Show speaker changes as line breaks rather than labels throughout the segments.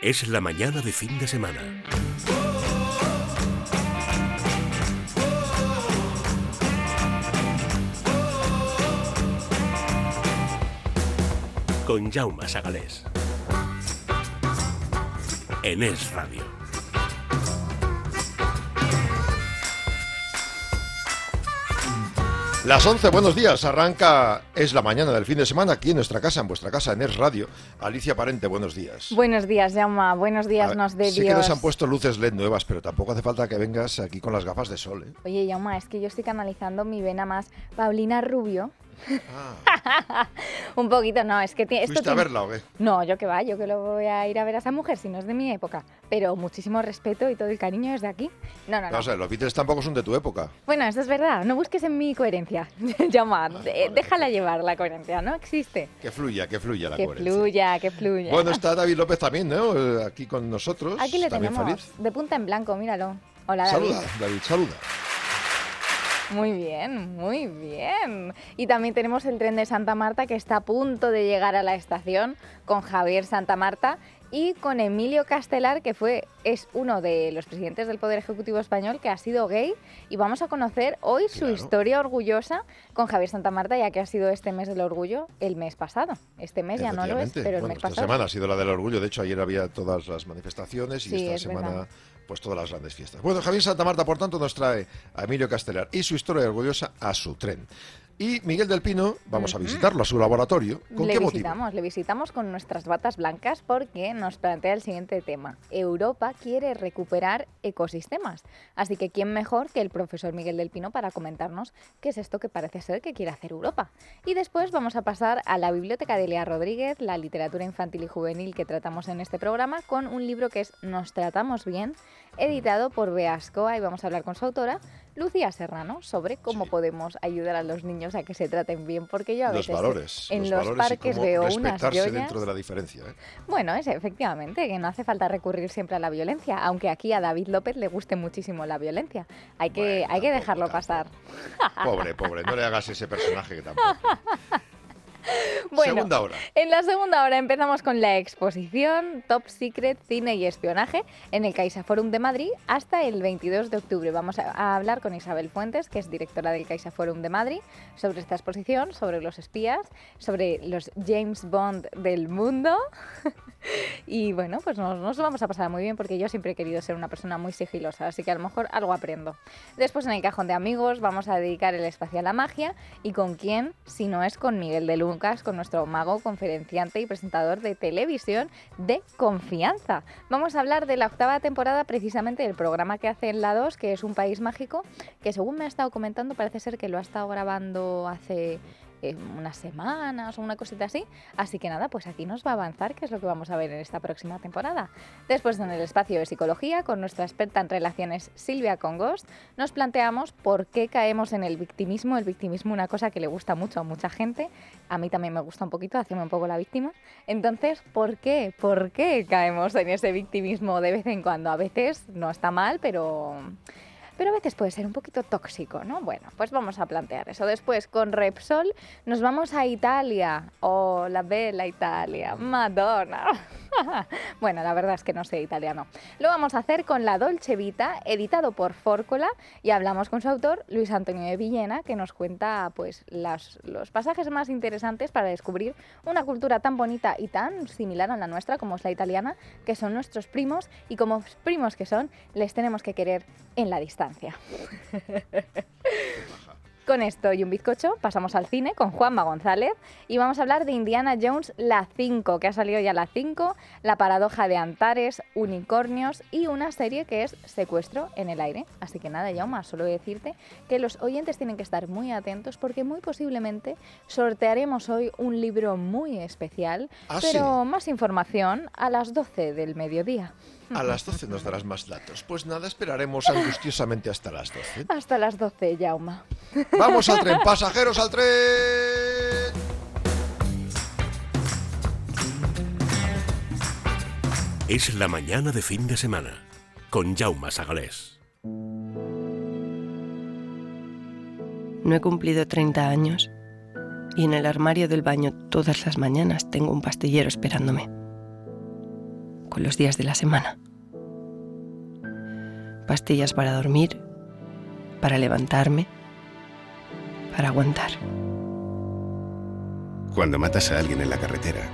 Es la mañana de fin de semana. Con Jaume Sagalés. En Es Radio.
Las 11, buenos días. Arranca, es la mañana del fin de semana aquí en nuestra casa, en vuestra casa, en Es Radio. Alicia Parente, buenos días.
Buenos días, Jaume. Buenos días,
A-
nos de
Sé que nos han puesto luces LED nuevas, pero tampoco hace falta que vengas aquí con las gafas de sol. ¿eh?
Oye, Jaume, es que yo estoy canalizando mi vena más Paulina Rubio.
Ah,
Un poquito, no, es que tiene... esto
¿Fuiste a
tiene-
verla o qué?
No, yo que va, yo que lo voy a ir a ver a esa mujer si no es de mi época. Pero muchísimo respeto y todo el cariño desde aquí. No, no, no.
Vamos a ver, los Beatles tampoco son de tu época.
Bueno, eso es verdad. No busques en mi coherencia. Jaume, de-
vale.
déjala llevar la coherencia, no existe.
Que fluya, que fluya la
que
coherencia.
fluya, que fluya.
Bueno, está David López también, ¿no? Eh, Aquí con nosotros.
Aquí le
también
tenemos,
feliz.
de punta en blanco, míralo. Hola, David.
Saluda, David, saluda.
Muy bien, muy bien. Y también tenemos el tren de Santa Marta que está a punto de llegar a la estación con Javier Santa Marta y con Emilio Castelar, que fue, es uno de los presidentes del Poder Ejecutivo Español que ha sido gay. Y vamos a conocer hoy su historia orgullosa con Javier Santa Marta, ya que ha sido este mes del orgullo el mes pasado. Este mes ya no lo es, pero el
bueno,
mes
esta
pasado.
semana ha sido la del orgullo. De hecho, ayer había todas las manifestaciones y
Sí,
esta
es
semana,
verdad.
Pues todas las grandes fiestas. Bueno, Javier Santa Marta, por tanto, nos trae a Emilio Castelar y su historia orgullosa a su tren. Y Miguel del Pino, vamos a visitarlo a su laboratorio. ¿Con
le
qué motivo?
visitamos, le visitamos con nuestras batas blancas porque nos plantea el siguiente tema. Europa quiere recuperar ecosistemas. Así que quién mejor que el profesor Miguel del Pino para comentarnos qué es esto que parece ser que quiere hacer Europa. Y después vamos a pasar a la biblioteca de Lea Rodríguez, la literatura infantil y juvenil que tratamos en este programa, con un libro que es Nos tratamos bien, editado por Beascoa y vamos a hablar con su autora, Lucía Serrano, sobre cómo
Sí.
podemos ayudar a los niños a que se traten bien, porque yo a
Los
veces
valores.
en
los, valores y
parques
cómo
veo unas joyas.
dentro de la diferencia. ¿eh?
Bueno, es efectivamente que no hace falta recurrir siempre a la violencia, aunque aquí a David López le guste muchísimo la violencia. Hay que,
Bueno,
hay que dejarlo
tampoco.
pasar.
Pobre, pobre, no le hagas ese personaje que tampoco.
Bueno,
Segunda hora.
En la segunda hora empezamos con la exposición Top Secret Cine y Espionaje en el Caixa Forum de Madrid hasta el 22 de octubre. Vamos a, hablar con Isabel Fuentes, que es directora del Caixa Forum de Madrid, sobre esta exposición, sobre los espías, sobre los James Bond del mundo. y bueno, pues nos, nos vamos a pasar muy bien porque yo siempre he querido ser una persona muy sigilosa, así que a lo mejor algo aprendo. Después en el cajón de amigos vamos a dedicar el espacio a la magia y con quién, si no es con Miguel de Con nuestro mago, conferenciante y presentador de televisión de confianza. Vamos a hablar de la octava temporada precisamente del programa que hace en la 2, que es Un País Mágico, que según me ha estado comentando parece ser que lo ha estado grabando hace eh, unas semanas o una cosita así. Así que nada, pues aquí nos va a avanzar, que es lo que vamos a ver en esta próxima temporada. Después en el espacio de psicología, con nuestra experta en relaciones Silvia Congost, nos planteamos por qué caemos en el victimismo. El victimismo, una cosa que le gusta mucho a mucha gente. A mí también me gusta un poquito, hacerme un poco la víctima. Entonces, ¿por qué? ¿Por qué caemos en ese victimismo de vez en cuando? A veces no está mal, pero pero a veces puede ser un poquito tóxico, ¿no? Bueno, pues vamos a plantear eso. Después, con Repsol, nos vamos a Italia. Oh, la bella Italia, Madonna. bueno, la verdad es que no sé italiano. Lo vamos a hacer con La Dolce Vita, editado por Fórcola, y hablamos con su autor, Luis Antonio de Villena, que nos cuenta pues los pasajes más interesantes para descubrir una cultura tan bonita y tan similar a la nuestra como es la italiana, que son nuestros primos, y como primos que son, les tenemos que querer en la distancia. Con esto y un bizcocho pasamos al cine con Juanma González y vamos a hablar de Indiana Jones la 5, que ha salido ya la 5, la paradoja de Antares, unicornios y una serie que es Secuestro en el aire. Así que nada, Jauma, solo decirte que los oyentes tienen que estar muy atentos porque muy posiblemente sortearemos hoy un libro muy especial,
Ah,
pero más información a las 12 del mediodía.
A las 12 nos darás más datos. Pues nada, esperaremos angustiosamente hasta las 12.
Hasta las 12, Jauma.
Vamos al tren, pasajeros al tren.
Es la mañana de fin de semana. Con Jaume Sagalés.
No he cumplido 30 años y en el armario del baño todas las mañanas tengo un pastillero esperándome. Con los días de la semana. Pastillas para dormir, para levantarme, para aguantar.
Cuando matas a alguien en la carretera,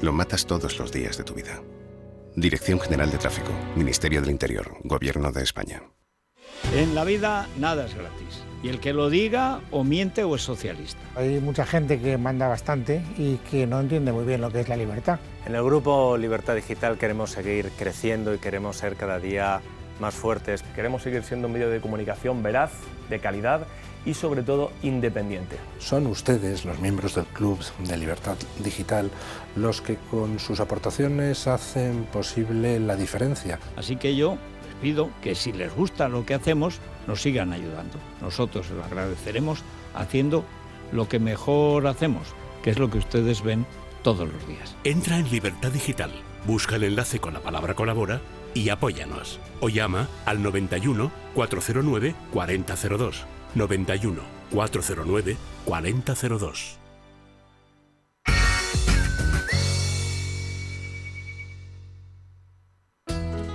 lo matas todos los días de tu vida. Dirección General de Tráfico, Ministerio del Interior, Gobierno de España.
En la vida nada es gratis. Y el que lo diga o miente o es socialista.
Hay mucha gente que manda bastante y que no entiende muy bien lo que es la libertad.
En el grupo Libertad Digital queremos seguir creciendo y queremos ser cada día más fuertes.
Queremos seguir siendo un medio de comunicación veraz, de calidad y sobre todo independiente.
Son ustedes, los miembros del Club de Libertad Digital, los que con sus aportaciones hacen posible la diferencia.
Así que yo pido que si les gusta lo que hacemos, nos sigan ayudando. Nosotros lo agradeceremos haciendo lo que mejor hacemos, que es lo que ustedes ven todos los días.
Entra en Libertad Digital, busca el enlace con la palabra colabora y apóyanos. O llama al 91 409 4002. 91 409 4002.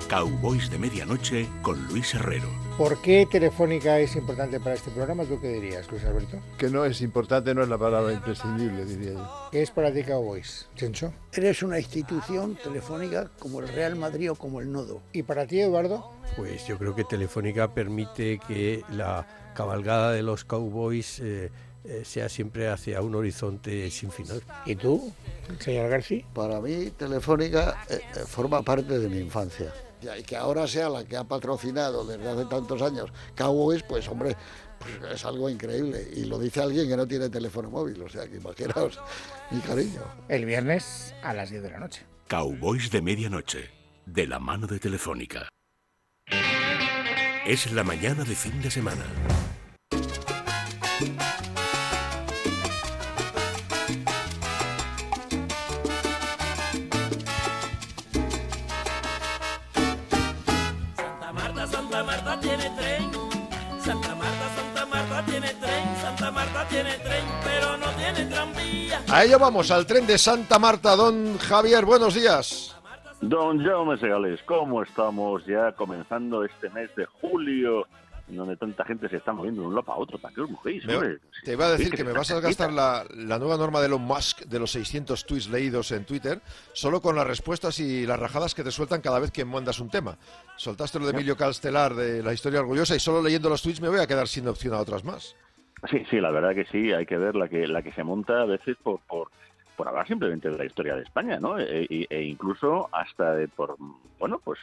Cowboys de Medianoche con Luis Herrero.
¿Por qué Telefónica es importante para este programa? ¿Tú qué dirías, Luis Alberto?
Que no es importante, no es la palabra imprescindible, diría yo.
¿Qué es para ti Cowboys, Chencho?
Eres una institución telefónica como el Real Madrid o como el Nodo.
¿Y para ti, Eduardo?
Pues yo creo que Telefónica permite que la cabalgada de los Cowboys... Eh, eh, sea siempre hacia un horizonte sin final.
¿Y tú, señor García?
Para mí, Telefónica eh, eh, forma parte de mi infancia. Y que ahora sea la que ha patrocinado desde hace tantos años Cowboys, pues hombre, pues es algo increíble. Y lo dice alguien que no tiene teléfono móvil, o sea que imaginaos mi cariño.
El viernes a las 10 de la noche.
Cowboys de medianoche, de la mano de Telefónica. Es la mañana de fin de semana.
Marta, Santa Marta tiene tren. Santa Marta, Santa Marta tiene tren. Santa Marta tiene tren, pero no tiene tranvía.
A ello vamos, al tren de Santa Marta. Don Javier, buenos días.
Don Jaume Segales, ¿cómo estamos ya comenzando este mes de julio? En donde tanta gente se está moviendo de un lado para otro. ¿Para qué os hombre?
te iba a decir que me vas a gastar la, la nueva norma de Elon Musk de los 600 tweets leídos en Twitter, solo con las respuestas y las rajadas que te sueltan cada vez que mandas un tema. Soltaste lo de Emilio Castelar de la historia orgullosa y solo leyendo los tweets me voy a quedar sin opción a otras más.
Sí, sí, la verdad que sí, hay que ver la que la que se monta a veces por por, por hablar simplemente de la historia de España, ¿no? E, e- e incluso hasta de por bueno, pues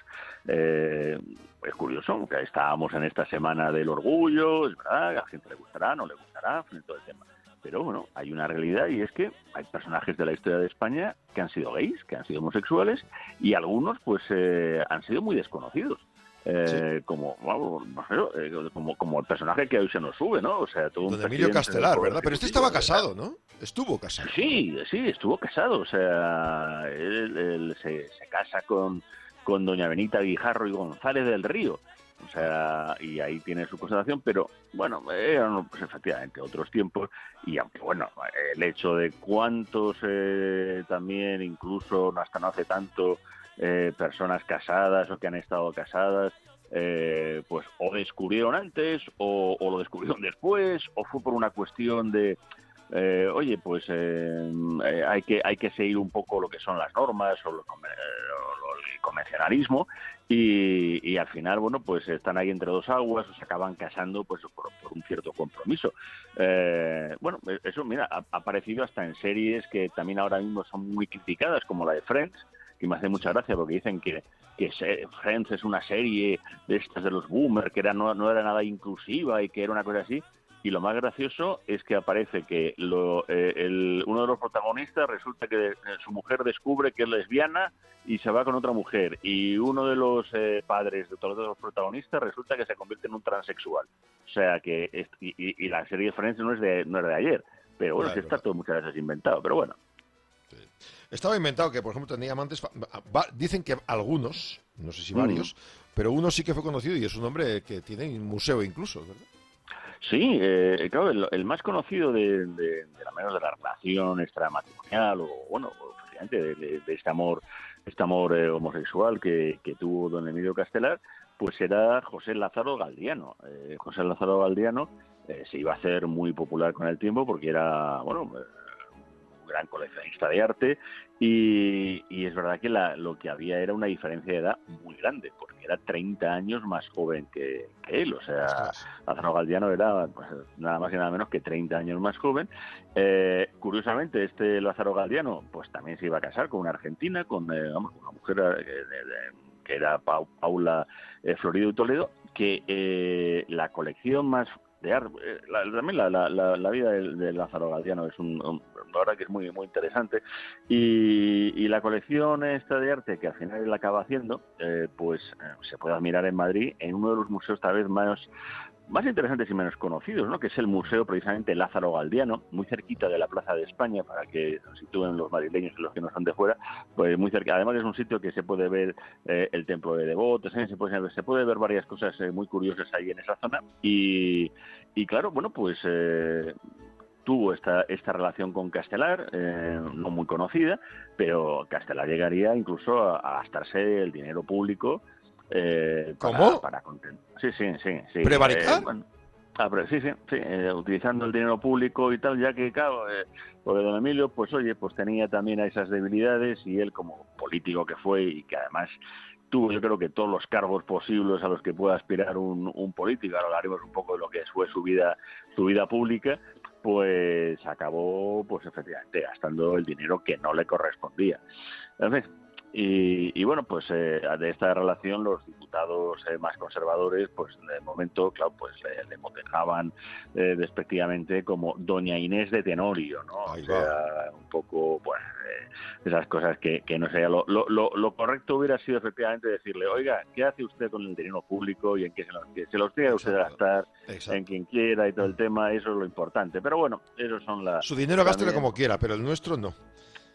eh, es curioso que estábamos en esta semana del orgullo, es verdad, a la gente le gustará, no le gustará, en fin, todo el tema. Pero bueno, hay una realidad y es que hay personajes de la historia de España que han sido gays, que han sido homosexuales y algunos pues eh, han sido muy desconocidos. Eh, como, no sé, eh, como como el personaje que hoy se nos sube, ¿no? O sea, todo un
Don Emilio
presidente
Castelar, ¿verdad? Pero este estaba casado. ¿no? Estuvo casado.
Sí, sí, estuvo casado. O sea, él, él se, se casa con, con doña Benita Guijarro y González del Río. O sea, y ahí tiene su constatación, pero bueno, eran pues, efectivamente otros tiempos. Y aunque, bueno, el hecho de cuántos eh, también, incluso hasta no hace tanto, eh, personas casadas o que han estado casadas, eh, pues o descubrieron antes o, o lo descubrieron después o fue por una cuestión de eh, oye pues eh, hay que hay que seguir un poco lo que son las normas o, lo o el convencionalismo y, al final bueno pues están ahí entre dos aguas o se acaban casando pues por, un cierto compromiso. Bueno eso mira ha aparecido hasta en series que también ahora mismo son muy criticadas como la de Friends que me hace mucha gracia porque dicen que, que se- Friends es una serie de estas de los boomers, que era, no, no era nada inclusiva y que era una cosa así. Y lo más gracioso es que aparece que lo, eh, el- uno de los protagonistas resulta que eh, su mujer descubre que es lesbiana y se va con otra mujer. Y uno de los eh, padres de todos los protagonistas resulta que se convierte en un transexual. O sea que, es- y, y- la serie de Friends no es de, no es de ayer. Pero bueno,
Claro,
que está todo muchas veces inventado. Pero bueno,
Estaba inventado que, por ejemplo, tenía amantes. Dicen que algunos, no sé si
Mm.
varios, pero uno sí que fue conocido y es un hombre que tiene un museo incluso, ¿verdad?
Sí, eh, claro, el, el más conocido de, de, de la menos de la relación extramatrimonial o, bueno, de, de- de este amor este amor eh, homosexual que, que tuvo don Emilio Castelar, pues era José Lázaro Galdiano. Eh, José Lázaro Galdiano eh, se iba a hacer muy popular con el tiempo porque era, bueno, gran coleccionista de arte y, y es verdad que la- lo que había era una diferencia de edad muy grande, porque era 30 años más joven que, que él. O sea, Lázaro Galdiano era pues, nada más y nada menos que 30 años más joven. Eh, curiosamente, este Lázaro Galdiano pues también se iba a casar con una argentina, con eh, vamos, una mujer eh, que era Pau- Paula eh, Florido y Toledo, que eh, la colección más arte, eh, la- también la, la- la- vida de, de Lázaro Galdiano es un, un- la que es muy muy interesante. Y, y la colección esta de arte que al final él acaba haciendo, eh, pues eh, se puede admirar en Madrid en uno de los museos tal vez más más interesantes y menos conocidos, ¿no? que es el Museo precisamente Lázaro Galdiano, muy cerquita de la Plaza de España, para que se sitúen los madrileños y los que no son de fuera, pues muy cerca. Además es un sitio que se puede ver eh, el templo de devotos, ¿eh? se, puede, se ver varias cosas eh, muy curiosas ahí en esa zona. Y, y claro, bueno, pues eh, tuvo esta, esta relación con Castelar, eh, no muy conocida, pero Castelar llegaría incluso a gastarse el dinero público. Eh, para-
¿Cómo?
Para, Sí, sí, sí. sí.
¿Prevaricar?
Eh, bueno, ah, pero sí, sí, sí, eh, utilizando el dinero público y tal, ya que, claro, eh, porque don Emilio, pues oye, pues tenía también esas debilidades y él como político que fue y que además tuvo yo creo que todos los cargos posibles a los que pueda aspirar un, un político, ahora hablaremos un poco de lo que fue su vida, su vida pública, pues acabó pues efectivamente gastando el dinero que no le correspondía. En fin, y, y bueno, pues eh, de esta relación los diputados eh, más conservadores, pues de momento, claro, pues le, le motejaban eh, despectivamente como Doña Inés de Tenorio, ¿no? O sea, un poco, pues, eh, esas cosas que, que no sé, lo, lo, lo, lo correcto hubiera sido efectivamente decirle, oiga, ¿qué hace usted con el dinero público y en qué se lo, que se los tenga usted a gastar en quien quiera y todo el tema? Eso es lo importante. Pero bueno, esos son las...
Su dinero gástelo como quiera, pero el nuestro no.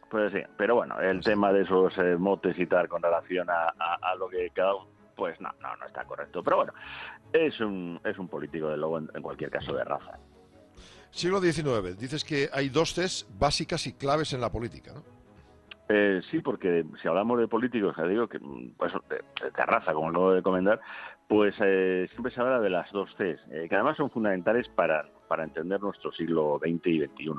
Pues sí, pero bueno, el tema de esos eh, motes y tal con relación a, a- a lo que cada uno, pues no, no, no está correcto. Pero bueno, es un, es un político de luego en, en cualquier caso de raza.
Siglo XIX. Dices que hay dos Cs básicas y claves en la política, ¿no?
Eh, sí, porque si hablamos de políticos, ya digo que mm, pues, de, de raza, como acabo de comentar, pues eh, siempre se habla de las dos Cs, eh, que además son fundamentales para, para entender nuestro siglo XX y XXI,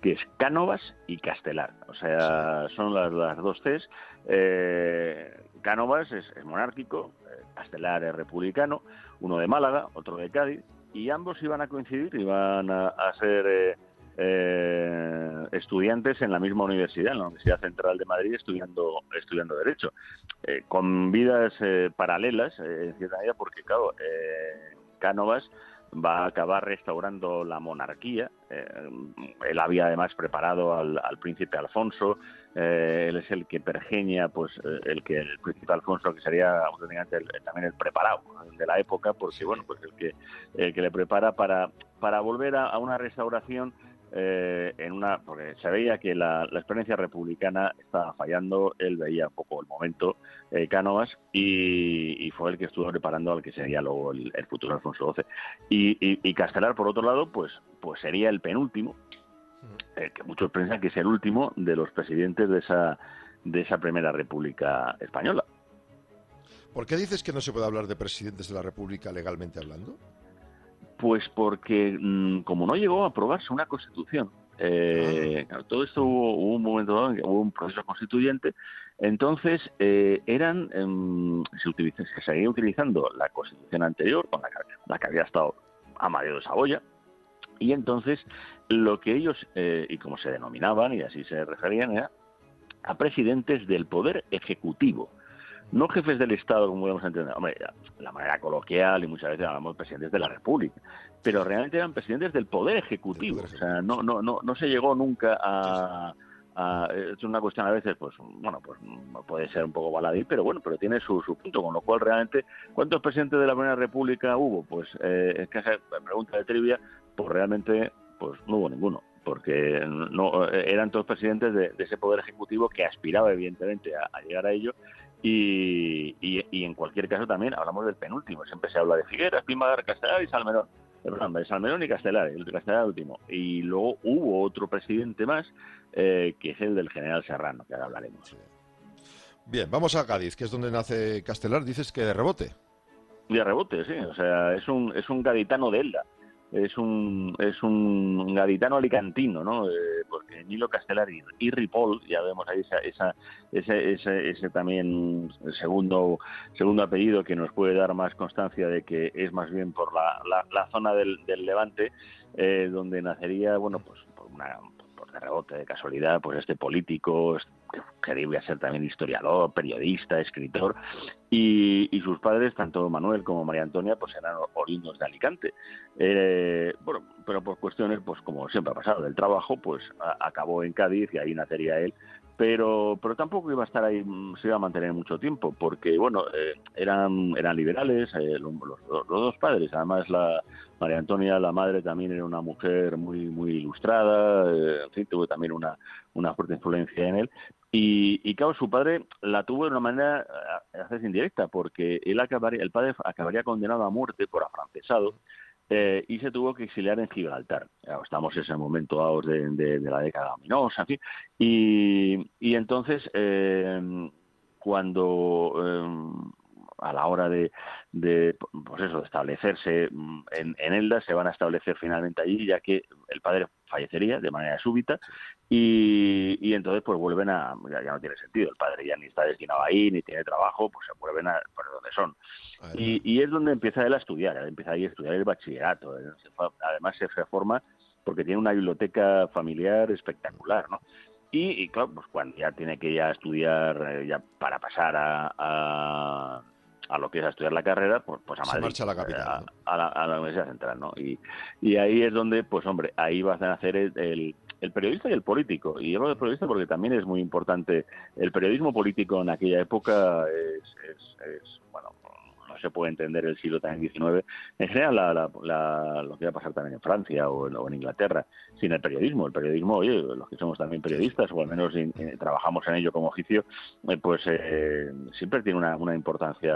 que es Cánovas y Castelar. O sea, son las, las dos Cs. Eh, Cánovas es, es monárquico, eh, Castelar es republicano, uno de Málaga, otro de Cádiz, y ambos iban a coincidir, iban a, a ser... eh, eh, estudiantes en la misma universidad, en la Universidad Central de Madrid, estudiando, estudiando Derecho, eh, con vidas eh, paralelas, en cierta medida, porque, claro, Cánovas va a acabar restaurando la monarquía. eh, él había además preparado al, al príncipe Alfonso, eh, él es el que pergeña, pues, eh, el que el príncipe Alfonso, que sería auténticamente el- también el preparado de la época, porque, bueno, pues el que, el que le prepara para, para volver a, a una restauración eh, en una porque se veía que la, experiencia republicana estaba fallando, él veía un poco el momento, eh, Cánovas, y, fue el que estuvo preparando al que sería luego el, futuro Alfonso XII. Y Castelar, por otro lado, pues, pues sería el penúltimo, eh, que muchos piensan que es el último de los presidentes de esa, de esa primera República Española.
¿Por qué dices que no se puede hablar de presidentes de la República legalmente hablando?
Pues porque mm, como no llegó a aprobarse una constitución, eh, claro, todo esto hubo, hubo un momento dado en que hubo un proceso constituyente, entonces eh, eran em, se, utiliza- se seguía utilizando la constitución anterior, con la que, la que había estado Amadeo de Saboya, y entonces lo que ellos, eh, y como se denominaban, y así se referían, era a presidentes del poder ejecutivo no jefes del Estado, como podemos entender. Hombre, la manera coloquial y muchas veces hablamos de presidentes de la República, pero realmente eran presidentes del Poder Ejecutivo. O sea, no, no, no, no se llegó nunca a, a- es una cuestión a veces, pues, bueno, pues puede ser un poco baladí, pero bueno, pero tiene su, su punto, con lo cual realmente, ¿cuántos presidentes de la Primera República hubo? Pues, eh, es que esa pregunta de trivia, pues realmente, pues no hubo ninguno porque no eh, eran todos presidentes de, de ese poder ejecutivo que aspiraba evidentemente a, a llegar a ello y, y- y en cualquier caso también hablamos del penúltimo siempre se habla de Figueras, Pimagar, Castelar y Salmerón perdón, de Salmerón y Castelar el de Castelar último y luego hubo otro presidente más eh, que es el del general Serrano que ahora hablaremos
Bien, vamos a Cádiz, que es donde nace Castelar. Dices que de rebote.
De rebote, sí. O sea, es un, es un gaditano de Elda. Es un, es un gaditano alicantino, ¿no? Eh, porque Nilo Castelar y, Ripoll, ya vemos ahí esa, esa, ese, ese, ese también segundo, segundo apellido que nos puede dar más constancia de que es más bien por la, la, la zona del, del Levante, eh, donde nacería, bueno, pues por una, por de rebote, de casualidad, pues este político que quería ser también historiador, periodista, escritor, y, sus padres, tanto Manuel como María Antonia, pues eran oriundos de Alicante. Eh, bueno, pero por cuestiones, pues como siempre ha pasado, del trabajo, pues acabó en Cádiz y ahí nacería él. Pero, pero tampoco iba a estar ahí, mm, se iba a mantener mucho tiempo, porque, bueno, eh, eran, eran liberales, eh, los, los, los, dos padres, además la María Antonia, la madre, también era una mujer muy, muy ilustrada, eh, tuvo también una, una fuerte influencia en él, y, y, claro, su padre la tuvo de una manera a veces indirecta, porque él acabaría, el padre acabaría condenado a muerte por afrancesado eh, y se tuvo que exiliar en Gibraltar. Estamos en ese momento de, de, de, la década ominosa, en fin. Y, entonces, eh, cuando eh, a la hora de, de, pues eso, de establecerse en, en, Elda, se van a establecer finalmente allí, ya que el padre fallecería de manera súbita y, y entonces pues vuelven a, ya, ya, no tiene sentido, el padre ya ni está destinado ahí, ni tiene trabajo, pues se vuelven a pues, donde son. Y, y, es donde empieza él a estudiar, él empieza ahí a estudiar el bachillerato, además se reforma porque tiene una biblioteca familiar espectacular, ¿no? Y, y, claro, pues cuando ya tiene que ya estudiar, eh, ya para pasar a, a, a, lo que es a estudiar la carrera, pues, pues a Madrid.
Se marcha a la capital.
A, a, la, a, la, Universidad Central, ¿no? Y, y ahí es donde, pues hombre, ahí vas a hacer el, el, el periodista y el político. Y hablo de periodista porque también es muy importante. El periodismo político en aquella época es, es, es bueno, no se puede entender el siglo también XIX. En general, la, la, la, lo que va a pasar también en Francia o en, o en, Inglaterra, sin el periodismo. El periodismo, oye, los que somos también periodistas, o al menos in, in, trabajamos en ello como oficio, eh, pues eh, siempre tiene una, una, importancia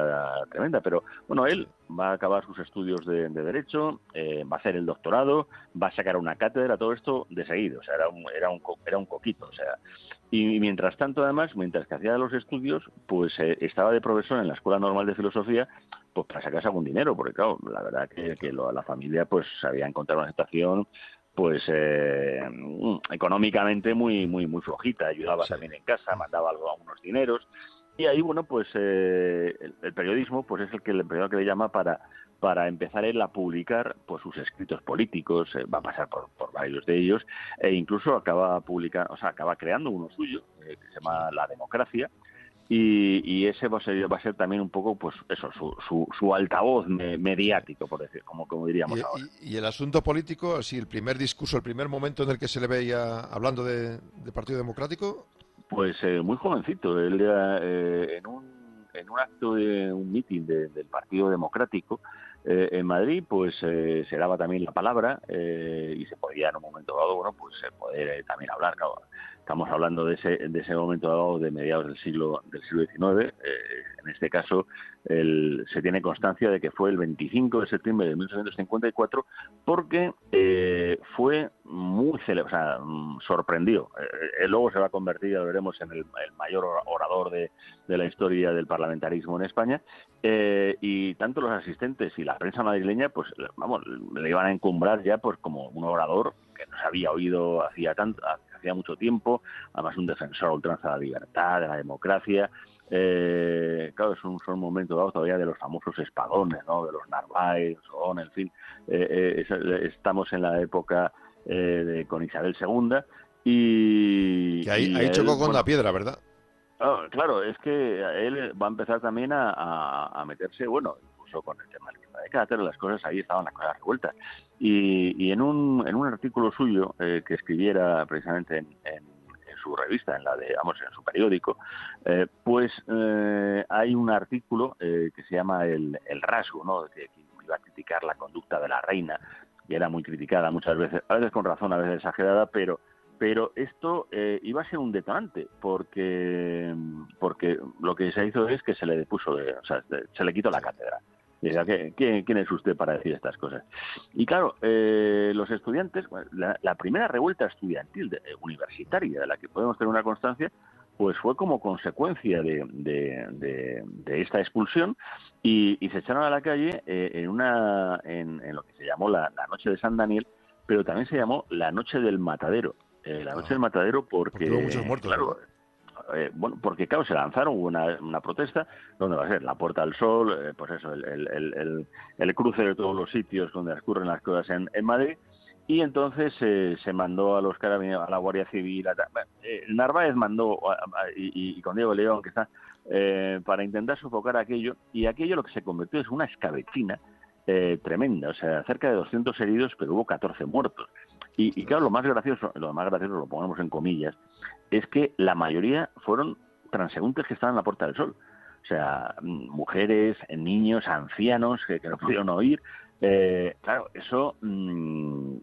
tremenda. Pero bueno, él va a acabar sus estudios de, de Derecho, eh, va a hacer el doctorado, va a sacar una cátedra, todo esto de seguido. O sea, era un, era un, era un coquito. O sea, y mientras tanto, además, mientras que hacía los estudios, pues eh, estaba de profesor en la Escuela Normal de Filosofía, pues para sacarse algún dinero, porque claro, la verdad que, que lo, la familia pues había encontrado una situación pues eh, económicamente muy muy muy flojita, ayudaba sí. también en casa, mandaba algo algunos dineros y ahí bueno pues eh, el, el, periodismo pues es el que el periodismo que le llama para para empezar él a publicar pues sus escritos políticos, eh, va a pasar por, por, varios de ellos, e incluso acaba publicando, o sea, acaba creando uno suyo, eh, que se llama La Democracia, y, y, ese va a, ser, va a ser también un poco, pues eso, su, su, su altavoz me, mediático, por decir, como, como diríamos
y,
ahora.
Y, y, el asunto político, si el primer discurso, el primer momento en el que se le veía hablando de, de Partido Democrático.
Pues eh, muy jovencito, él eh, en, un, en un acto de un mitin de, del Partido Democrático, eh, en Madrid, pues eh, se daba también la palabra eh, y se podía en un momento dado, bueno, pues poder eh, también hablar. Claro, estamos hablando de ese, de ese momento dado de mediados del siglo del siglo XIX. en este caso, el, se tiene constancia de que fue el 25 de septiembre de 1854 porque fue muy o sea, mm, sorprendió. luego se va a convertir, ya lo veremos, en el, el mayor orador de, de, la historia del parlamentarismo en España. y tanto los asistentes y la prensa madrileña, pues vamos, le iban a encumbrar ya pues como un orador que no se había oído hacía tanto, hacía mucho tiempo, además un defensor ultranza de la libertad, de la democracia. Eh, claro, es un, son momentos dados todavía de los famosos espadones, ¿no? de los Narváez, son, en fin, eh, eh, estamos en la época eh, de, con Isabel II y...
Que ahí, y ahí él, chocó con bueno, la piedra, ¿verdad?
Oh, claro, es que él va a empezar también a, a, a meterse, bueno, con el tema del de Cáter, las cosas ahí estaban las cosas revueltas. Y, y en, un, en un artículo suyo eh, que escribiera precisamente en, en, su revista, en la de, vamos, en su periódico, eh, pues eh, hay un artículo eh, que se llama el, rasgo, ¿no? Que, que, iba a criticar la conducta de la reina, y era muy criticada muchas veces, a veces con razón, a veces exagerada, pero pero esto eh, iba a ser un detonante porque porque lo que se hizo es que se le depuso de, o sea, se le quitó la cátedra ¿quién, ¿quién, es usted para decir estas cosas? Y claro, eh, los estudiantes, la, la, primera revuelta estudiantil de, eh, universitaria de la que podemos tener una constancia pues fue como consecuencia de, de- de- de esta expulsión y, y se echaron a la calle eh, en una en, en lo que se llamó la, la noche de San Daniel, pero también se llamó la noche del matadero. Eh, la noche del matadero porque,
Porque hubo muchos muertos,
claro, eh, bueno, porque claro, se lanzaron hubo una, una protesta, donde va a ser? La Puerta del Sol, eh, pues eso, el, el- el- el- el cruce de todos los sitios donde ocurren las cosas en, en Madrid, y entonces eh, se mandó a los carabineros, a la Guardia Civil, a eh, Narváez mandó, a- a- y, con Diego León, que está, eh, para intentar sofocar aquello, y aquello lo que se convirtió es una escabechina eh, tremenda, o sea, cerca de 200 heridos, pero hubo 14 muertos. Y, y claro, lo más gracioso, lo más gracioso, lo ponemos en comillas, es que la mayoría fueron transeúntes que estaban en la Puerta del Sol. O sea, mm, mujeres, niños, ancianos que, que no pudieron oír. Eh, claro, eso mm,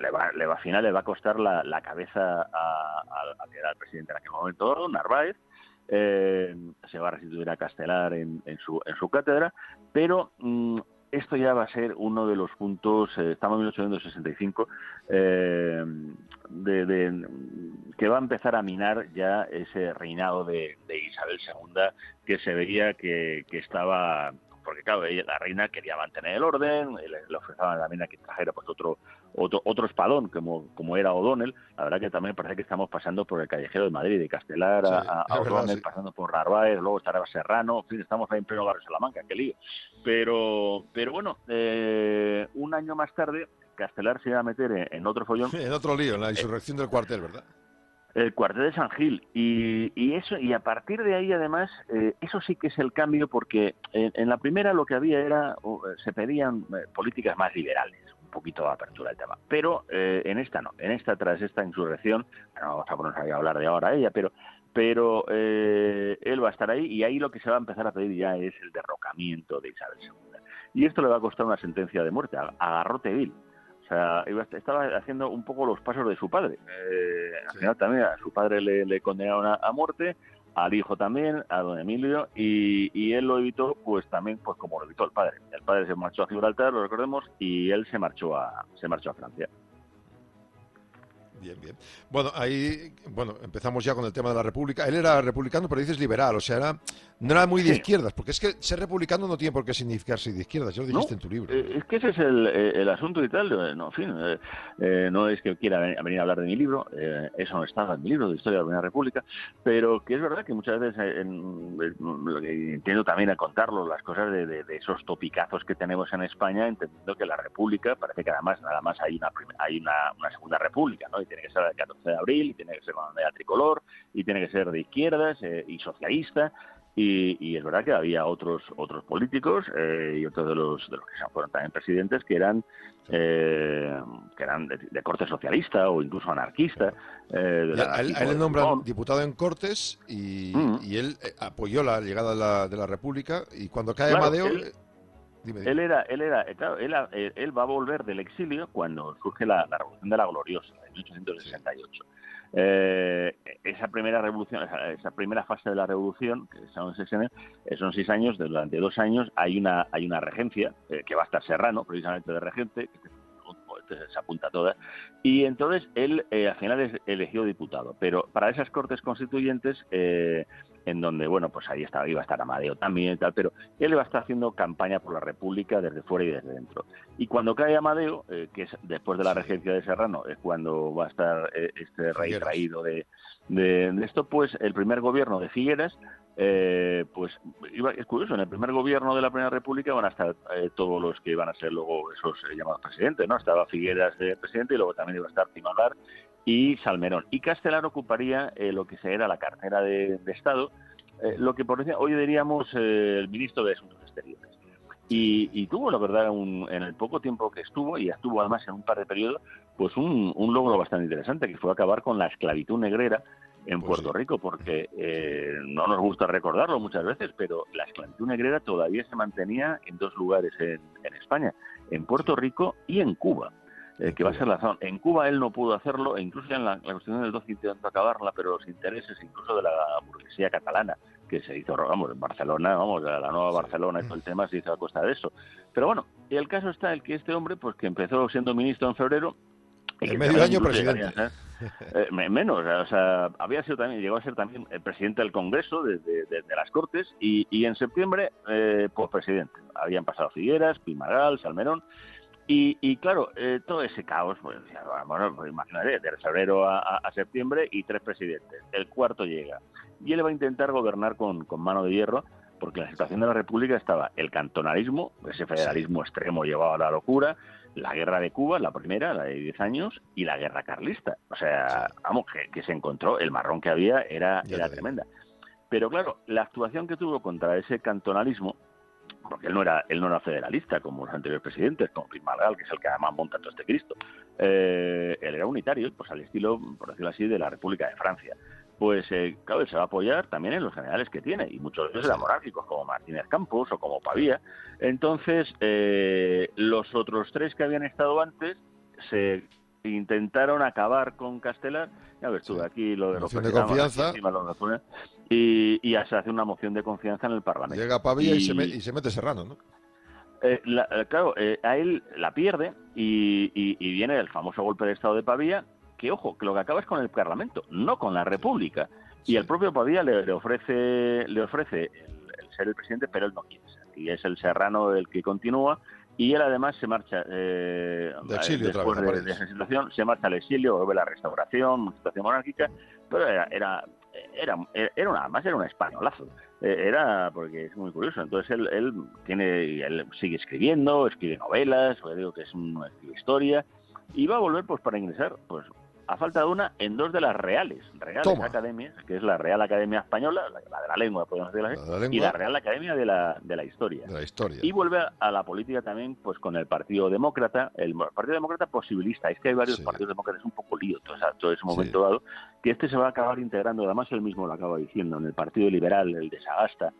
le, va, le va- al final le va a costar la, la cabeza a, a- a que era el presidente en aquel momento, Narváez. Eh, se va a restituir a Castelar en, en su, en su cátedra, pero mm, esto ya va a ser uno de los puntos, eh, estamos en 1865, eh, de, de- que va a empezar a minar ya ese reinado de, de Isabel II, que se veía que, que estaba, porque claro, ella, la reina quería mantener el orden, le, le ofrecían también a que trajera pues otro otro, otro espadón, como, como era O'Donnell, la verdad que también parece que estamos pasando por el callejero de Madrid, de Castelar a,
Sí,
a- a
es verdad,
O'Donnell,
sí.
pasando por Narváez, luego estará Serrano, en fin, estamos ahí en pleno barrio Salamanca, qué lío. Pero, pero bueno, eh, un año más tarde, Castelar se iba a meter en, en otro follón.
En otro lío, en la insurrección del cuartel, ¿verdad?
El cuartel de San Gil. Y, y eso, y a partir de ahí, además, eh, eso sí que es el cambio, porque en, en la primera lo que había era, eh, se pedían eh, políticas más liberales, un poquito de apertura del tema. Pero eh, en esta no, en esta, tras esta insurrección, no vamos a ponernos a hablar de ahora ella, pero pero él va a estar ahí y ahí lo que se va a empezar a pedir ya es el derrocamiento de Isabel II. Y esto le va a costar una sentencia de muerte, a garrote vil. O sea, iba estaba haciendo un poco los pasos de su padre. Eh, al final también a su padre le, le condenaron a, a muerte, al hijo también, a don Emilio, y, y él lo evitó, pues también, pues como lo evitó el padre. El padre se marchó a Gibraltar, lo recordemos, y él se marchó a, se marchó a Francia.
Bien, bien. Bueno, ahí, bueno, empezamos ya con el tema de la República. Él era republicano, pero dices liberal, o sea, era, no era muy de izquierdas, porque es que ser republicano no tiene por qué significar ser de izquierdas, ya lo dijiste
No,
en tu libro.
Eh, es que ese es el, eh, el asunto y tal. eh, No, en fin, eh, no es que quiera ven- venir a hablar de mi libro, eh, eso no estaba en mi libro de Historia de la Primera República, pero que es verdad que muchas veces entiendo también a contarlo las cosas de, de- de esos topicazos que tenemos en España, entendiendo que la República parece que además nada más hay una hay una, una segunda República, ¿no? Tiene que ser el 14 de abril, y tiene que ser con bandera tricolor, y tiene que ser de izquierdas eh, y socialista. Y, y es verdad que había otros otros políticos eh, y otros de los de los que fueron también presidentes que eran eh, que eran de, de corte socialista o incluso anarquista. eh, del
Ya, a, él, a él
anarquismo,
le nombran diputado en Cortes y,
Mm.
y él eh, apoyó la llegada de la, de la República y cuando cae
Claro,
Amadeo...
él-
dime, dime.
Él era, él era, eh, claro, él, eh, él va a volver del exilio cuando surge la, la Revolución de la Gloriosa, en 1868. Eh, esa primera revolución, esa, esa primera fase de la revolución, que son seis años, eh, son seis años, durante dos años hay una, hay una regencia, eh, que va a estar Serrano, precisamente de regente, que este se apunta a todas, y entonces él eh, al final es elegido diputado, pero para esas cortes constituyentes, eh, en donde, bueno, pues ahí estaba, iba a estar Amadeo también y tal, pero él va a estar haciendo campaña por la República desde fuera y desde dentro. Y cuando cae Amadeo, eh, que es después de la regencia de Serrano, es cuando va a estar eh, este rey
Figueras.
traído de, de- de esto, pues el primer gobierno de Figueras, eh, pues iba, es curioso, en el primer gobierno de la Primera República van a estar eh, todos los que iban a ser luego esos llamados presidentes, ¿no? Estaba Figueras de presidente y luego también iba a estar Timalar y Salmerón. Y Castelar ocuparía eh, lo que se era la cartera de, de Estado, eh, lo que por hoy diríamos eh, el ministro de Asuntos Exteriores. Y, y tuvo, la verdad, un- en el poco tiempo que estuvo, y estuvo además en un par de periodos, pues un, un logro bastante interesante, que fue acabar con la esclavitud negrera en Puerto Rico, porque eh, no nos gusta recordarlo muchas veces, pero la esclavitud negrera todavía se mantenía en dos lugares en, en España, en Puerto Rico y en Cuba, eh, que va a ser la razón. En Cuba él no pudo hacerlo, e incluso ya en la, la Constitución del 12 intentó acabarla, pero los intereses incluso de la burguesía catalana, que se hizo, vamos, en Barcelona, vamos, la nueva Barcelona y todo el tema se hizo a costa de eso. Pero bueno, el caso está el que este hombre, pues que empezó siendo ministro en febrero, y
En medio año presidente.
Eh, me- menos, o sea, había sido también, llegó a ser también el presidente del Congreso de, de- de- de las Cortes y, y en septiembre, eh, pues presidente. Habían pasado Figueras, Pimargal, Salmerón. Y, y claro, eh, todo ese caos, pues, bueno, pues imagínate, de febrero a, septiembre y tres presidentes. El cuarto llega. Y él va a intentar gobernar con, con mano de hierro, porque la situación de la República estaba el cantonalismo, ese federalismo extremo llevado a la locura, la guerra de Cuba, la primera, la de 10 años, y la guerra carlista. O sea, vamos, que, que se encontró, el marrón que había era, era tremenda. Pero claro, la actuación que tuvo contra ese cantonalismo, porque él no era él no era federalista como los anteriores presidentes, como Margal, que es el que además monta todo este Cristo. Eh, él era unitario, pues al estilo, por decirlo así, de la República de Francia. Pues eh, claro, él se va a apoyar también en los generales que tiene, y muchos de ellos eran monárquicos, como Martínez Campos o como Pavía. Entonces, eh, los otros tres que habían estado antes se intentaron acabar con Castelar. Ya ves tú, aquí lo de los
de confianza.
aquí encima lo de poner, y, y se hace una moción de confianza en el Parlamento.
Llega Pavía y, se, me- y se mete Serrano, ¿no?
Eh, la- eh, claro, eh, a él la pierde y, viene el famoso golpe de Estado de Pavía, que ojo, que lo que acaba es con el Parlamento, no con la República. Y el propio Pavía le, le ofrece le ofrece el, el ser el presidente, pero él no quiere ser. Y es el serrano el que continúa. Y él además se marcha, eh,
De exilio otra vez,
después
a
de, esa situación, se marcha al exilio, vuelve la restauración, una situación monárquica, pero era, era, era, era una, más era un españolazo. Eh, Era porque es muy curioso. Entonces él, él tiene, él sigue escribiendo, escribe novelas, o digo que es un escribe historia, y va a volver pues para ingresar, pues a falta de una, en dos de las reales, reales
Toma.
academias, que es la Real Academia Española, la, de la lengua, podemos decirlo así,
La de la
y la Real Academia de la, de la Historia.
De la historia.
Y vuelve a, a la política también pues con el Partido Demócrata, el Partido Demócrata posibilista. Es que hay varios partidos demócratas, es un poco lío todo, todo ese momento dado, que este se va a acabar integrando, además él mismo lo acaba diciendo, en el Partido Liberal, el de Sagasta,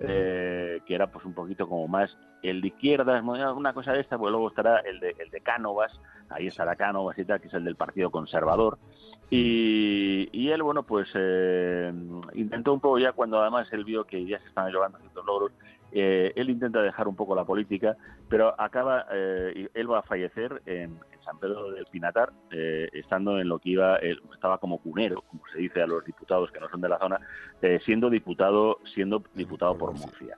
eh, que era pues un poquito como más el de izquierdas, una cosa de esta, pues luego estará el de, el de Cánovas, ahí estará Cánovas y tal, que es el del Partido Conservador. Y, y él, bueno, pues eh, intentó un poco ya cuando además él vio que ya se estaban logrando ciertos logros, eh, él intenta dejar un poco la política, pero acaba, eh, él va a fallecer en, en San Pedro del Pinatar, eh, estando en lo que iba, estaba como cunero, como se dice a los diputados que no son de la zona, eh, siendo diputado, siendo diputado por Murcia.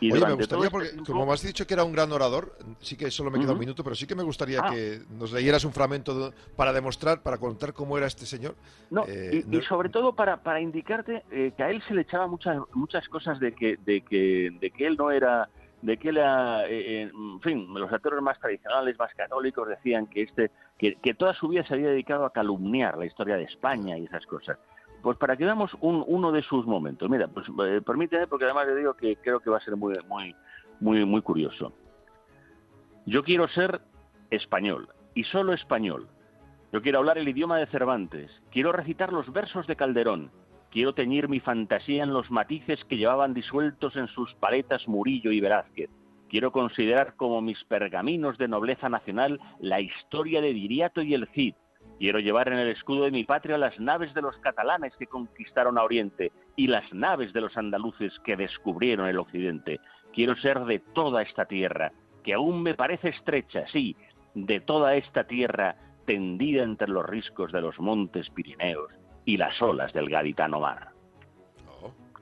Y
Oye, me gustaría,
este
porque
tiempo-
como me has dicho que era un gran orador, sí que solo me queda un minuto, pero sí que me gustaría
Ah.
que nos leyeras un fragmento de- para demostrar, para contar cómo era este señor.
No,
Eh,
y, y sobre todo para, para indicarte eh, que a él se le echaba muchas muchas cosas de que de que de que él no era de que él era, eh, eh, en fin, los actores más tradicionales, más católicos decían que este que, que toda su vida se había dedicado a calumniar la historia de España y esas cosas. Pues para que veamos un, uno de sus momentos. Mira, pues eh, permíteme porque además le digo que creo que va a ser muy muy muy muy curioso. Yo quiero ser español y solo español. Yo quiero hablar el idioma de Cervantes, quiero recitar los versos de Calderón, quiero teñir mi fantasía en los matices que llevaban disueltos en sus paletas Murillo y Velázquez. Quiero considerar como mis pergaminos de nobleza nacional la historia de Viriato y el Cid. Quiero llevar en el escudo de mi patria las naves de los catalanes que conquistaron a Oriente y las naves de los andaluces que descubrieron el Occidente. Quiero ser de toda esta tierra, que aún me parece estrecha, sí, de toda esta tierra tendida entre los riscos de los montes Pirineos y las olas del gaditano mar.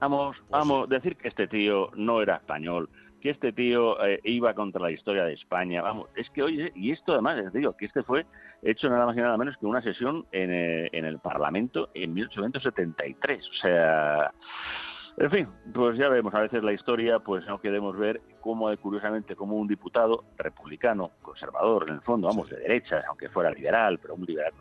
Vamos, vamos, decir que este tío no era español, que este tío eh, iba contra la historia de España, vamos, es que oye, y esto además, les digo, que este fue hecho nada más y nada menos que una sesión en, eh, en el Parlamento en 1873, o sea, en fin, pues ya vemos a veces la historia, pues no queremos ver cómo, eh, curiosamente, como un diputado republicano, conservador, en el fondo, vamos, de derecha, aunque fuera liberal, pero un liberal,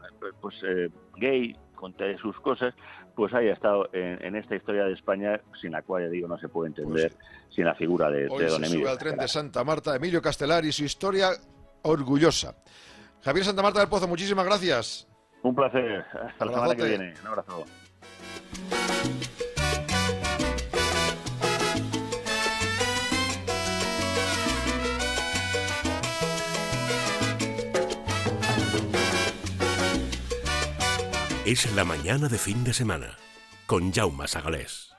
pues eh, gay, con todas sus cosas, pues haya estado en, en esta historia de España, sin la cual, ya digo, no se puede entender sin la figura de,
Hoy
de
se
don Emilio.
sube al tren de Santa Marta, Emilio Castelar y su historia orgullosa. Javier Santa Marta del Pozo, muchísimas gracias.
Un placer. Hasta la semana que viene. Un abrazo.
Es la mañana de fin de semana con Jaume Sagalés.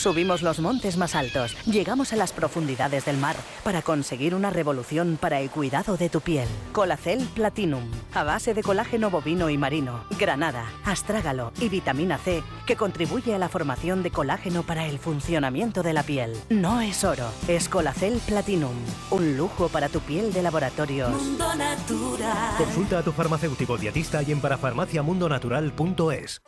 Subimos los montes más altos, llegamos a las profundidades del mar para conseguir una revolución para el cuidado de tu piel. Colacel Platinum, a base de colágeno bovino y marino, granada, astrágalo y vitamina C, que contribuye a la formación de colágeno para el funcionamiento de la piel. No es oro, es Colacel Platinum, un lujo para tu piel de laboratorios.
Mundo Natural. Consulta a tu farmacéutico dietista y en parafarmaciamundonatural.es.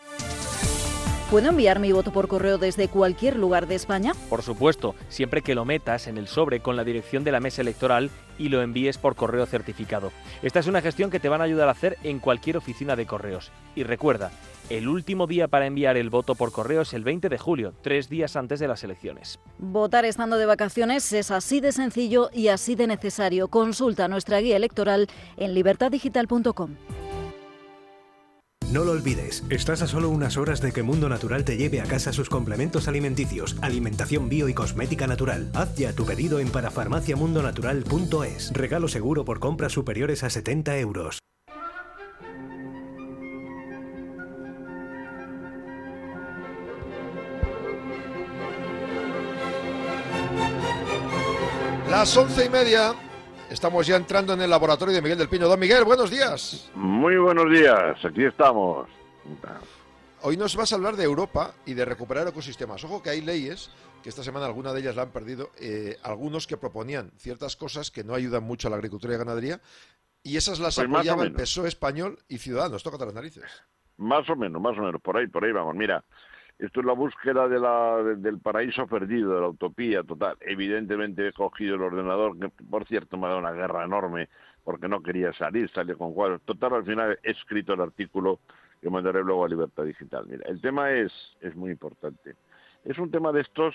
¿Puedo enviar mi voto por correo desde cualquier lugar de España?
Por supuesto, siempre que lo metas en el sobre con la dirección de la mesa electoral y lo envíes por correo certificado. Esta es una gestión que te van a ayudar a hacer en cualquier oficina de correos. Y recuerda, el último día para enviar el voto por correo es el 20 de julio, tres días antes de las elecciones.
Votar estando de vacaciones es así de sencillo y así de necesario. Consulta nuestra guía electoral en libertaddigital.com.
No lo olvides, estás a solo unas horas de que Mundo Natural te lleve a casa sus complementos alimenticios, alimentación bio y cosmética natural. Haz ya tu pedido en parafarmaciamundonatural.es. Regalo seguro por compras superiores a 70 euros.
Las once y media. Estamos ya entrando en el laboratorio de Miguel del Pino. Don Miguel, buenos días.
Muy buenos días, aquí estamos.
Hoy nos vas a hablar de Europa y de recuperar ecosistemas. Ojo que hay leyes, que esta semana alguna de ellas la han perdido, eh, algunos que proponían ciertas cosas que no ayudan mucho a la agricultura y ganadería, y esas las
Pues
apoyaba el. PSOE español y Ciudadanos. Tócate las narices.
Más o menos, más o menos, por ahí, por ahí vamos. Mira, esto es la búsqueda de la, de- del paraíso perdido, de la utopía total. Evidentemente he cogido el ordenador, que por cierto me ha dado una guerra enorme porque no quería salir, salió con cuadros. Total, al final he escrito el artículo que mandaré luego a Libertad Digital. Mira, el tema es, es muy importante. Es un tema de estos,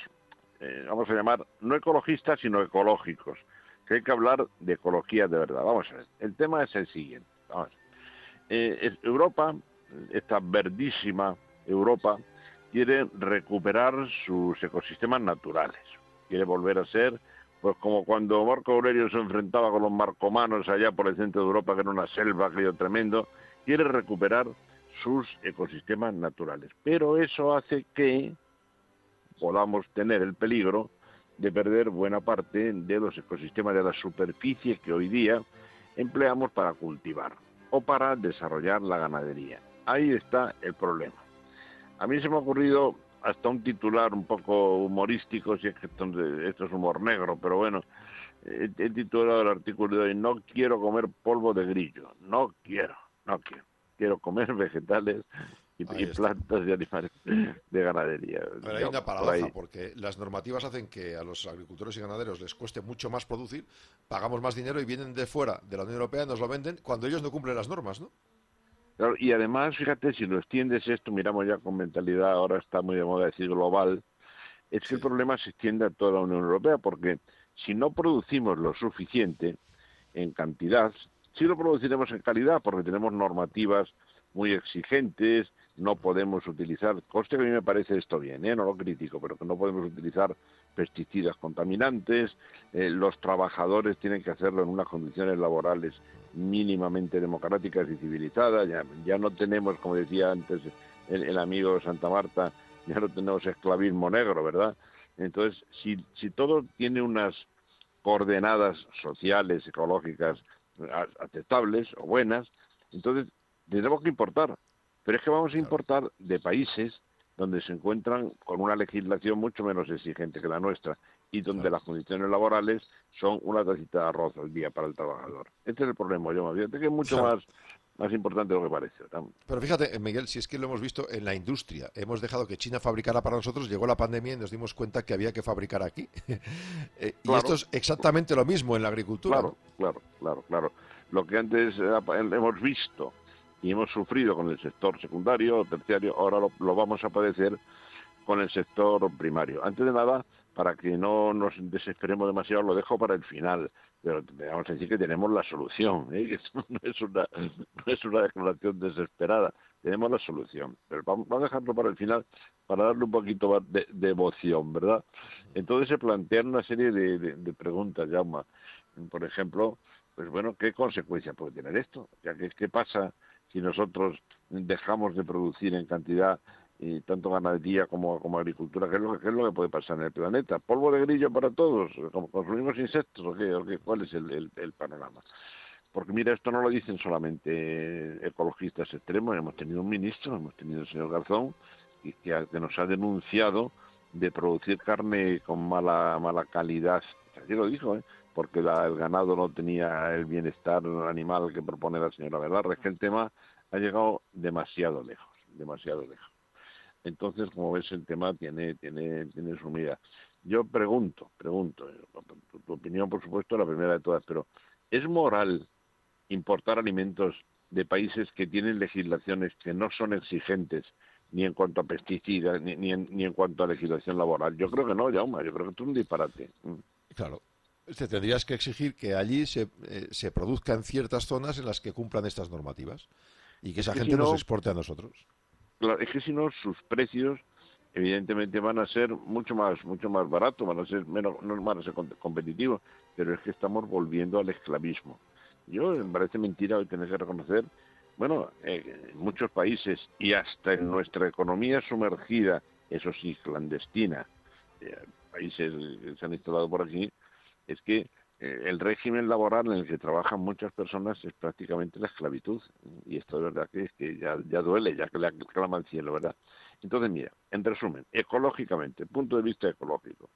eh, vamos a llamar, no ecologistas, sino ecológicos, que hay que hablar de ecología de verdad. Vamos a ver, el tema es el siguiente. Vamos. Eh, Europa, esta verdísima Europa, quiere recuperar sus ecosistemas naturales. Quiere volver a ser, pues como cuando Marco Aurelio se enfrentaba con los marcomanos allá por el centro de Europa, que era una selva, aquello tremendo. Quiere recuperar sus ecosistemas naturales. Pero eso hace que podamos tener el peligro de perder buena parte de los ecosistemas de la superficie que hoy día empleamos para cultivar o para desarrollar la ganadería. Ahí está el problema. A mí se me ha ocurrido hasta un titular un poco humorístico, si es que esto, es humor negro, pero bueno, he, he titulado el artículo de hoy, no quiero comer polvo de grillo, no quiero, no quiero, quiero comer vegetales y, plantas y animales de ganadería.
Pero hay una paradoja, porque las normativas hacen que a los agricultores y ganaderos les cueste mucho más producir, pagamos más dinero y vienen de fuera de la Unión Europea y nos lo venden cuando ellos no cumplen las normas, ¿no?
Y además, fíjate, si lo extiendes esto, miramos ya con mentalidad, ahora está muy de moda decir global, es que el problema se extiende a toda la Unión Europea, porque si no producimos lo suficiente en cantidad, sí lo produciremos en calidad, porque tenemos normativas muy exigentes, no podemos utilizar, coste que a mí me parece esto bien, ¿eh? no lo critico, pero que no podemos utilizar pesticidas contaminantes, eh, los trabajadores tienen que hacerlo en unas condiciones laborales mínimamente democráticas y civilizadas, ya, ya no tenemos, como decía antes el, amigo Santa Marta, ya no tenemos esclavismo negro, ¿verdad? Entonces, si, si todo tiene unas coordenadas sociales, ecológicas aceptables o buenas, entonces tenemos que importar. Pero es que vamos a importar de países donde se encuentran con una legislación mucho menos exigente que la nuestra y donde las condiciones laborales son una tacita de arroz al día para el trabajador. Este es el problema, yo Fíjate que es mucho más, más importante de lo que parece.
Pero fíjate, eh, Miguel, si es que lo hemos visto en la industria, hemos dejado que China fabricara para nosotros, llegó la pandemia y nos dimos cuenta que había que fabricar aquí. Eh, y esto es exactamente lo mismo en la agricultura.
Claro, claro, claro, claro. Lo que antes hemos visto y hemos sufrido con el sector secundario o terciario, ahora lo, vamos a padecer con el sector primario. Antes de nada, para que no nos desesperemos demasiado, lo dejo para el final. Pero vamos a decir que tenemos la solución, ¿eh? esto no es una, no es una declaración desesperada, tenemos la solución. Pero vamos, a dejarlo para el final para darle un poquito de, de emoción, ¿verdad? Entonces se plantean una serie de, de- de preguntas. Por ejemplo, pues bueno, ¿qué consecuencias puede tener esto? O sea, ¿qué, qué pasa si nosotros dejamos de producir en cantidad y tanto ganadería como, agricultura, ¿qué es, lo, que- es lo que puede pasar en el planeta? ¿Polvo de grillo para todos? ¿Como ¿Consumimos insectos o qué? ¿O qué? ¿Cuál es el, panorama? Porque mira, esto no lo dicen solamente ecologistas extremos, hemos tenido un ministro, hemos tenido el señor Garzón, que, que nos ha denunciado de producir carne con mala mala calidad. Así lo dijo, ¿eh? Porque la- el ganado no tenía el bienestar animal que propone la señora Verdad. Es que el tema ha llegado demasiado lejos, demasiado lejos. Entonces, como ves, el tema tiene, tiene, tiene su medida. Yo pregunto, pregunto, eh, tu, opinión, por supuesto, la primera de todas, pero ¿es moral importar alimentos de países que tienen legislaciones que no son exigentes ni en cuanto a pesticidas, ni, ni, en, ni en cuanto a legislación laboral? Yo creo que no, Jauma, yo creo que es un disparate.
Claro. Te tendrías que exigir que allí se, eh, se produzcan ciertas zonas en las que cumplan estas normativas y que esa gente
si
nos
no-
exporte a nosotros.
Claro, es que si no, sus precios evidentemente van a ser mucho más mucho más baratos, van a ser menos, no van a ser com- competitivos, pero es que estamos volviendo al esclavismo. Yo me parece mentira hoy tener que reconocer, bueno, eh, en muchos países y hasta en nuestra economía sumergida, eso sí, clandestina, eh, países que se han instalado por aquí, es que eh, el régimen laboral en el que trabajan muchas personas es prácticamente la esclavitud. Y esto de verdad que es que ya, ya duele, ya que le clama al cielo, ¿verdad? Entonces, mira, en resumen, ecológicamente, punto de vista ecológico.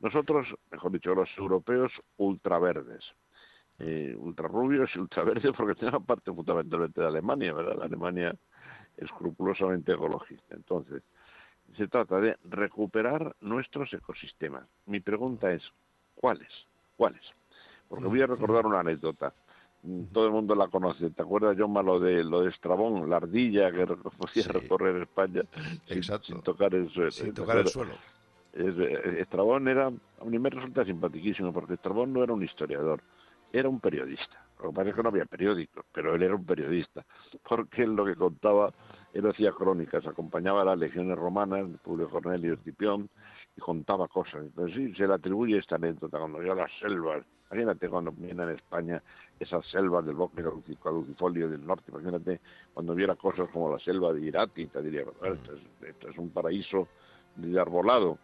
Nosotros, mejor dicho, los europeos ultraverdes, eh, ultrarrubios y ultraverdes porque tenemos parte fundamentalmente de Alemania, ¿verdad? La Alemania escrupulosamente ecologista. Entonces, se trata de recuperar nuestros ecosistemas. Mi pregunta es, ¿cuáles? ¿Cuáles? Porque voy a recordar una anécdota. Mm, Todo el mundo la conoce. ¿Te acuerdas, John, lo de lo de Estrabón, la ardilla que podía recorrer España sin, sin tocar el suelo?
Sin
¿Te
tocar el suelo.
Eh, Estrabón era, a mí me resulta simpaticísimo porque Estrabón no era un historiador, era un periodista. Lo que pasa es que no había periódicos, pero él era un periodista, porque él lo que contaba, él hacía crónicas, acompañaba a las legiones romanas, Publio Cornelio Escipión, y contaba cosas. Entonces sí, se le atribuye esta anécdota cuando vio las selvas. Imagínate cuando viene en España esas selvas del bosque caduci- caducifolio del norte, imagínate cuando viera cosas como la selva de Irati, te diría, "Bueno, esto es, esto es un paraíso de arbolado.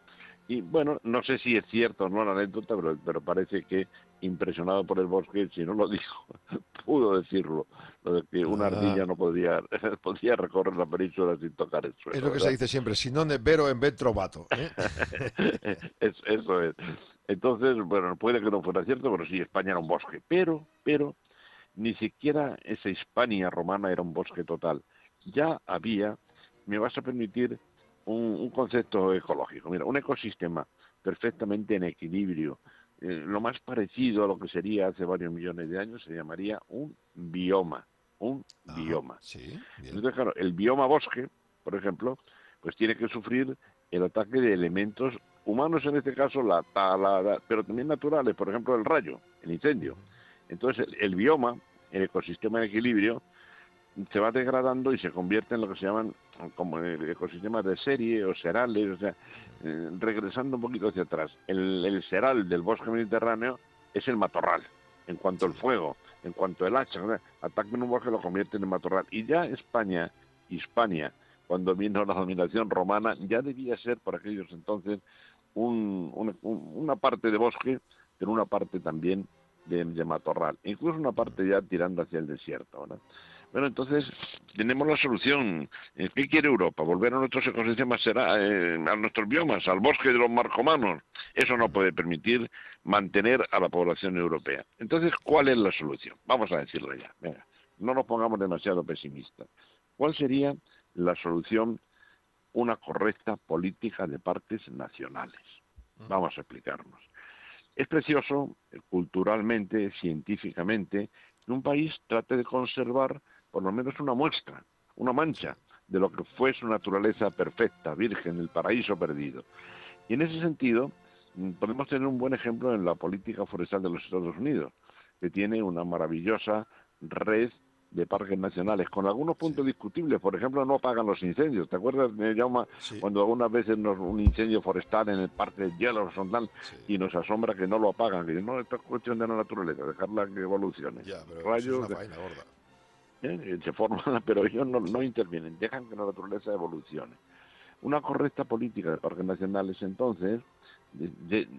Y bueno, no sé si es cierto o no la anécdota, pero, pero parece que impresionado por el bosque, si no lo dijo, pudo decirlo, lo de que una
Ah.
ardilla no podía, podía recorrer la península sin tocar el suelo.
Es lo que se dice siempre, si no vero en vez trovato. ¿eh?
Es- eso es. Entonces, bueno, puede que no fuera cierto, pero sí, España era un bosque. Pero, pero, ni siquiera esa Hispania romana era un bosque total. Ya había, me vas a permitir, un, un concepto ecológico. Mira, un ecosistema perfectamente en equilibrio. Eh, lo más parecido a lo que sería hace varios millones de años se llamaría un bioma. Un bioma. Entonces, claro, el bioma bosque, por ejemplo, pues tiene que sufrir el ataque de elementos humanos, en este caso la tala, la- pero también naturales, por ejemplo el rayo, el incendio. Entonces el, el bioma, el ecosistema en equilibrio, se va degradando y se convierte en lo que se llaman como el ecosistema de serie o serales, o sea, eh, regresando un poquito hacia atrás. El, el seral del bosque mediterráneo es el matorral, en cuanto al fuego, en cuanto al hacha, ¿no? atacan un bosque lo convierten en matorral. Y ya España, Hispania, cuando vino la dominación romana, ya debía ser por aquellos entonces un- un- un- una parte de bosque, pero una parte también de, matorral, incluso una parte ya tirando hacia el desierto. ¿verdad? Bueno, entonces tenemos la solución. Eh, ¿Qué quiere Europa? ¿Volver a nuestros ecosistemas, será, eh, a nuestros biomas, al bosque de los marcomanos? Eso no puede permitir mantener a la población europea. Entonces, ¿cuál es la solución? Vamos a decirlo ya. Venga, no nos pongamos demasiado pesimistas. ¿Cuál sería la solución? Una correcta política de parques nacionales. Vamos a explicarnos. Es precioso, culturalmente, científicamente, que un país trate de conservar por lo menos una muestra, una mancha de lo que fue su naturaleza perfecta, virgen, el paraíso perdido. Y en ese sentido, mm, podemos tener un buen ejemplo en la política forestal de los Estados Unidos, que tiene una maravillosa red de parques nacionales, con algunos puntos discutibles. Por ejemplo, no apagan los incendios. ¿Te acuerdas, Jaume, cuando algunas veces nos, un incendio forestal en el parque de Yellowstone tal, y nos asombra que no lo apagan? Que no, esto es cuestión de la naturaleza, dejarla que evolucione.
pero eso es
Rayos,
una vaina gorda.
¿Eh? se forman, pero ellos no, no intervienen, dejan que la naturaleza evolucione. Una correcta política de parques nacionales entonces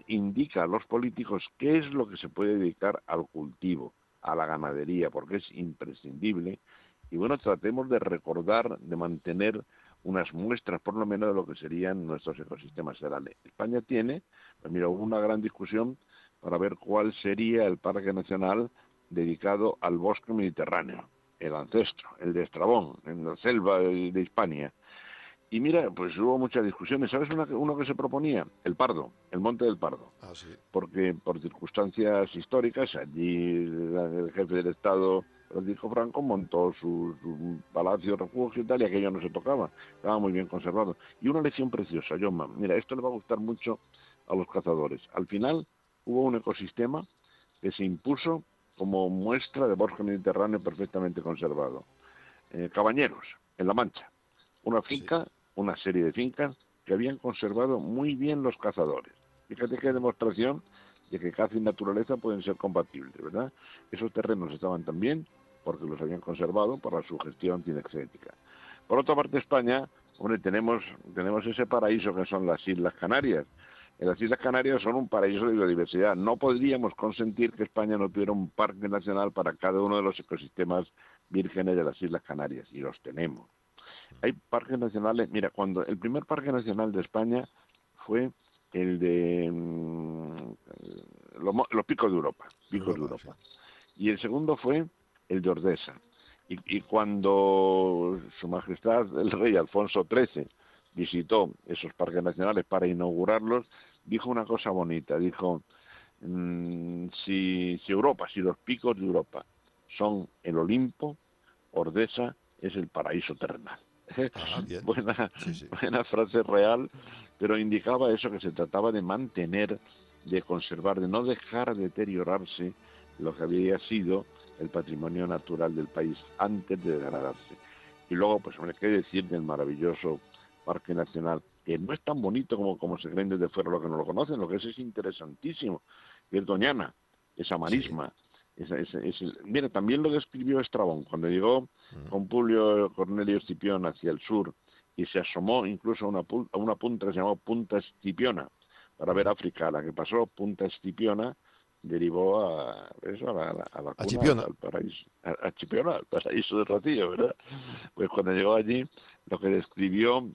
indica a los políticos qué es lo que se puede dedicar al cultivo, a la ganadería, porque es imprescindible. Y bueno, tratemos de recordar, de mantener unas muestras por lo menos de lo que serían nuestros ecosistemas serales. España tiene, pues mira, hubo una gran discusión para ver cuál sería el parque nacional dedicado al bosque mediterráneo, el ancestro, el de Estrabón, en la selva de Hispania. Y mira, pues hubo muchas discusiones. ¿Sabes uno que se proponía? El Pardo, el Monte del Pardo.
Ah, sí.
Porque por circunstancias históricas, allí el jefe del Estado, Francisco Franco, montó su, su palacio refugio y tal, y aquello no se tocaba. Estaba muy bien conservado. Y una lección preciosa, John Mira, esto le va a gustar mucho a los cazadores. Al final hubo un ecosistema que se impuso como muestra de bosque mediterráneo perfectamente conservado. Eh, Cabañeros, en La Mancha. Una finca una serie de fincas que habían conservado muy bien los cazadores. Fíjate qué demostración de que caza y naturaleza pueden ser compatibles, ¿verdad? Esos terrenos estaban también porque los habían conservado para su gestión cinegética. Por otra parte, España, hombre, tenemos, tenemos ese paraíso que son las Islas Canarias. Las Islas Canarias son un paraíso de biodiversidad. No podríamos consentir que España no tuviera un parque nacional para cada uno de los ecosistemas vírgenes de las Islas Canarias, y los tenemos. Hay parques nacionales, mira, cuando el primer parque nacional de España fue el de mm, los, picos de Europa, picos de Europa. Y el segundo fue el de Ordesa. Y, cuando Su Majestad el Rey Alfonso XIII visitó esos parques nacionales para inaugurarlos, dijo una cosa bonita, dijo, mm, si, si Europa, si los picos de Europa son el Olimpo, Ordesa es el paraíso terrenal.
Ah,
buena, frase real, pero indicaba eso, que se trataba de mantener, de conservar, de no dejar deteriorarse lo que había sido el patrimonio natural del país antes de degradarse. Y luego, pues, hombre, qué decir del maravilloso Parque Nacional, que no es tan bonito como, como se creen desde fuera. Los que no lo conocen, lo que es es interesantísimo, que es Doñana, esa marisma, mira, también lo describió Estrabón cuando llegó con Publio Cornelio Escipión hacia el sur y se asomó incluso a una, a una punta que se llamó Punta Escipiona para ver África. La que pasó, Punta Escipiona, derivó a eso, a la, a la cuna, al paraíso, a, Chipiona, al paraíso de Ratillo, ¿verdad? Pues cuando llegó allí, lo que describió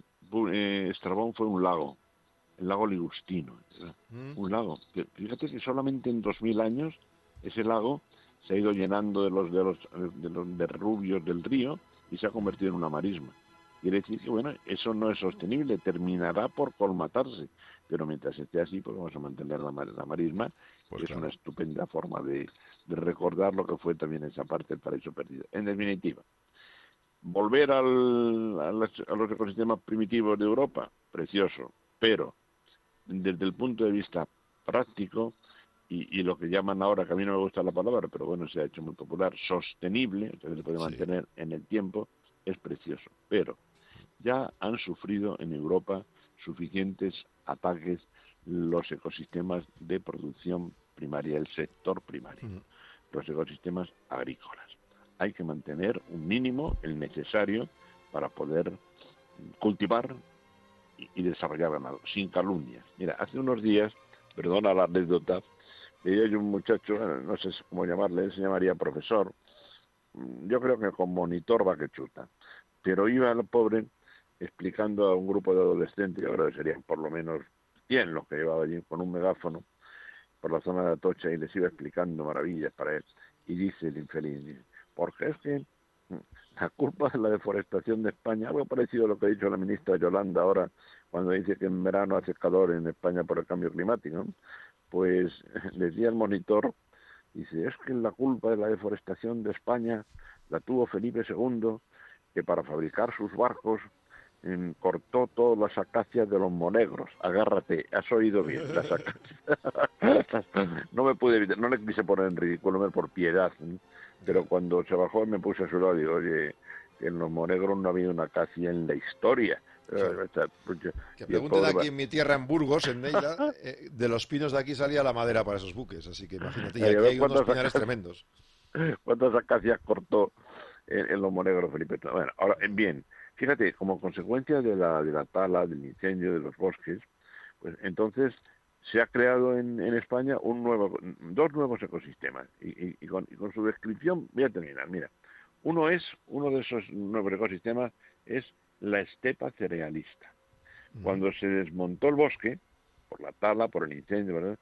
eh, Estrabón fue un lago, el lago Ligustino, un lago. Fíjate que solamente en dos mil años ese lago se ha ido llenando de los de los de los derrubios del río y se ha convertido en una marisma. Quiere decir que bueno, eso no es sostenible, terminará por colmatarse, pero mientras esté así, pues vamos a mantener la, la marisma, pues que es una estupenda forma de, recordar lo que fue también esa parte del paraíso perdido. En definitiva, volver al, a, los ecosistemas primitivos de Europa, precioso, pero desde el punto de vista práctico, y, lo que llaman ahora, que a mí no me gusta la palabra, pero bueno, se ha hecho muy popular, sostenible, que se puede mantener en el tiempo, es precioso. Pero ya han sufrido en Europa suficientes ataques los ecosistemas de producción primaria, el sector primario, los ecosistemas agrícolas. Hay que mantener un mínimo, el necesario, para poder cultivar y, desarrollar ganado, sin calumnias. Mira, hace unos días, perdona la anécdota, y hay un muchacho, no sé cómo llamarle, se llamaría profesor, mm, yo creo que con monitor va que chuta, pero iba el pobre explicando a un grupo de adolescentes, yo que serían por lo menos 100 los que llevaba allí con un megáfono por la zona de Atocha y les iba explicando maravillas para él. Y dice el infeliz, porque es que mm, la culpa de la deforestación de España, algo parecido a lo que ha dicho la ministra Yolanda ahora, cuando dice que en verano hace calor en España por el cambio climático, pues decía el monitor, dice, es que la culpa de la deforestación de España la tuvo Felipe II, que para fabricar sus barcos em, cortó todas las acacias de los monegros. Agárrate, has oído bien, las acacias. no me pude evitar, no le quise poner en ridículo por piedad, pero cuando se bajó me puse a su lado y digo, oye, en los monegros no ha habido una acacia en la historia.
Que pregunten aquí en mi tierra, en Burgos, en Neila, eh, de los pinos de aquí salía la madera para esos buques, así que imagínate, y aquí hay unos pinares tremendos.
¿Cuántas acacias cortó en, los monegros, Felipe? Bueno, ahora, bien, Fíjate, como consecuencia de la, de la tala, del incendio de los bosques, pues entonces se ha creado en, en España un nuevo, dos nuevos ecosistemas. Y, y- y con, y con su descripción voy a terminar. Mira, uno es, uno de esos nuevos ecosistemas es la estepa cerealista. Cuando se desmontó el bosque, por la tala, por el incendio, ¿verdad?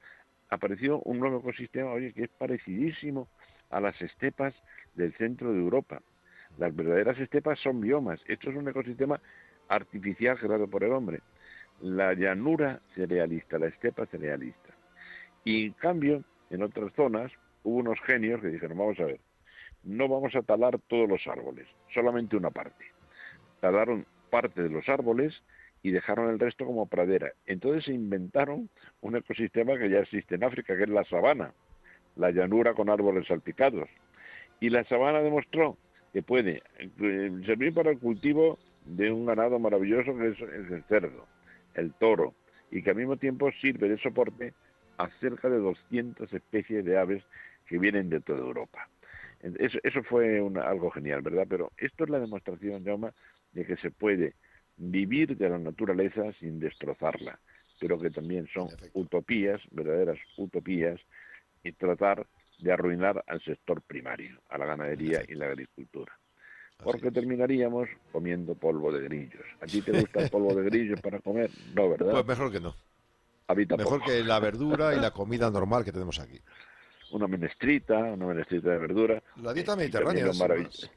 apareció un nuevo ecosistema, oye, que es parecidísimo a las estepas del centro de Europa. Las verdaderas estepas son biomas. Esto es un ecosistema artificial creado por el hombre. La llanura cerealista, la estepa cerealista. Y en cambio, en otras zonas, hubo unos genios que dijeron, vamos a ver, no vamos a talar todos los árboles, solamente una parte. Talaron parte de los árboles y dejaron el resto como pradera. Entonces se inventaron un ecosistema que ya existe en África, que es la sabana, la llanura con árboles salpicados. Y la sabana demostró que puede eh, servir para el cultivo de un ganado maravilloso que es, es el cerdo, el toro, y que al mismo tiempo sirve de soporte a cerca de 200 especies de aves que vienen de toda Europa. Eso, eso fue una- algo genial, ¿verdad? Pero esto es la demostración, Jaume, de que se puede vivir de la naturaleza sin destrozarla, pero que también son utopías, verdaderas utopías, y tratar de arruinar al sector primario, a la ganadería y la agricultura. Porque terminaríamos comiendo polvo de grillos. ¿A ti te gusta el polvo de grillos para comer? No, ¿verdad?
Pues mejor que no.
A mí
Mejor que la verdura y la comida normal que tenemos aquí.
Una menestrita, una menestrita de verdura.
La dieta mediterránea es
lo maravilloso.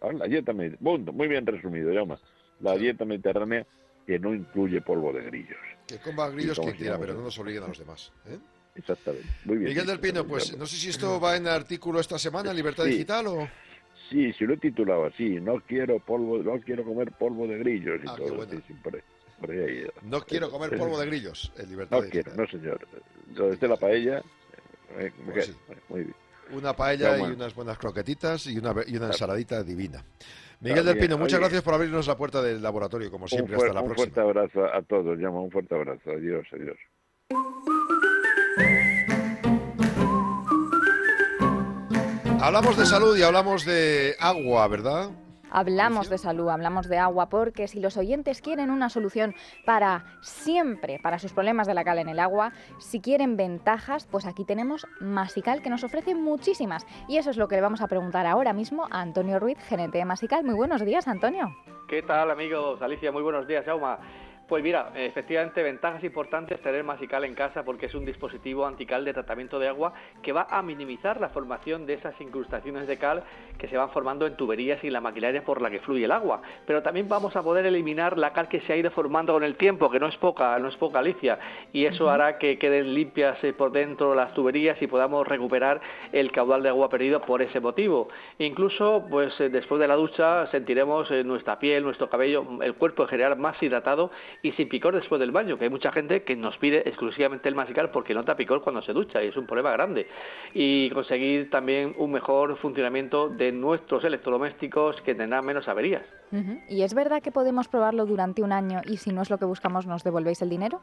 Ah, la dieta mediterránea. Muy bien resumido, Llama. La dieta mediterránea que no incluye polvo de grillos.
Que coma grillos
¿Y cómo
quien
se
quiera, pero no nos obliguen a los demás. ¿eh?
Exactamente. Muy bien.
Miguel del Pino, pues no sé si esto va en artículo esta semana en Libertad
Sí.
Digital o...
Sí, sí lo he titulado así. No quiero polvo, no quiero comer polvo de grillos y
Ah, qué
todo.
buena.
sí, sí, por ahí, por ahí ha ido.
No quiero comer polvo de grillos en Libertad
No quiero, no señor. Donde esté la paella, eh, me
Pues.
Muy bien.
Una paella y unas buenas croquetitas y una, y una ensaladita divina. Miguel del Pino, muchas
oye.
gracias por abrirnos la puerta del laboratorio, como siempre.
un,
Hasta la
un
próxima.
fuerte abrazo a todos, llama, un fuerte abrazo. Adiós, adiós.
Hablamos de salud y hablamos de agua, ¿verdad?
Hablamos de salud, hablamos de agua, porque si los oyentes quieren una solución para siempre, para sus problemas de la cal en el agua, si quieren ventajas, pues aquí tenemos Masical, que nos ofrece muchísimas. Y eso es lo que le vamos a preguntar ahora mismo a Antonio Ruiz, gerente de Masical. Muy buenos días, Antonio.
¿Qué tal, amigos? Alicia, muy buenos días, Jauma. Pues mira, efectivamente, ventajas importantes tener Masical en casa porque es un dispositivo antical de tratamiento de agua que va a minimizar la formación de esas incrustaciones de cal que se van formando en tuberías y la maquinaria por la que fluye el agua. Pero también vamos a poder eliminar la cal que se ha ido formando con el tiempo, que no es poca, no es poca, Alicia, y eso hará que queden limpias eh, por dentro las tuberías y podamos recuperar el caudal de agua perdido por ese motivo. Incluso, pues eh, después de la ducha sentiremos eh, nuestra piel, nuestro cabello, el cuerpo en general más hidratado y sin picor después del baño, que hay mucha gente que nos pide exclusivamente el masical porque nota picor cuando se ducha y es un problema grande. Y conseguir también un mejor funcionamiento de nuestros electrodomésticos que tendrán menos averías.
¿Y es verdad que podemos probarlo durante un año y si no es lo que buscamos nos devolvéis el dinero?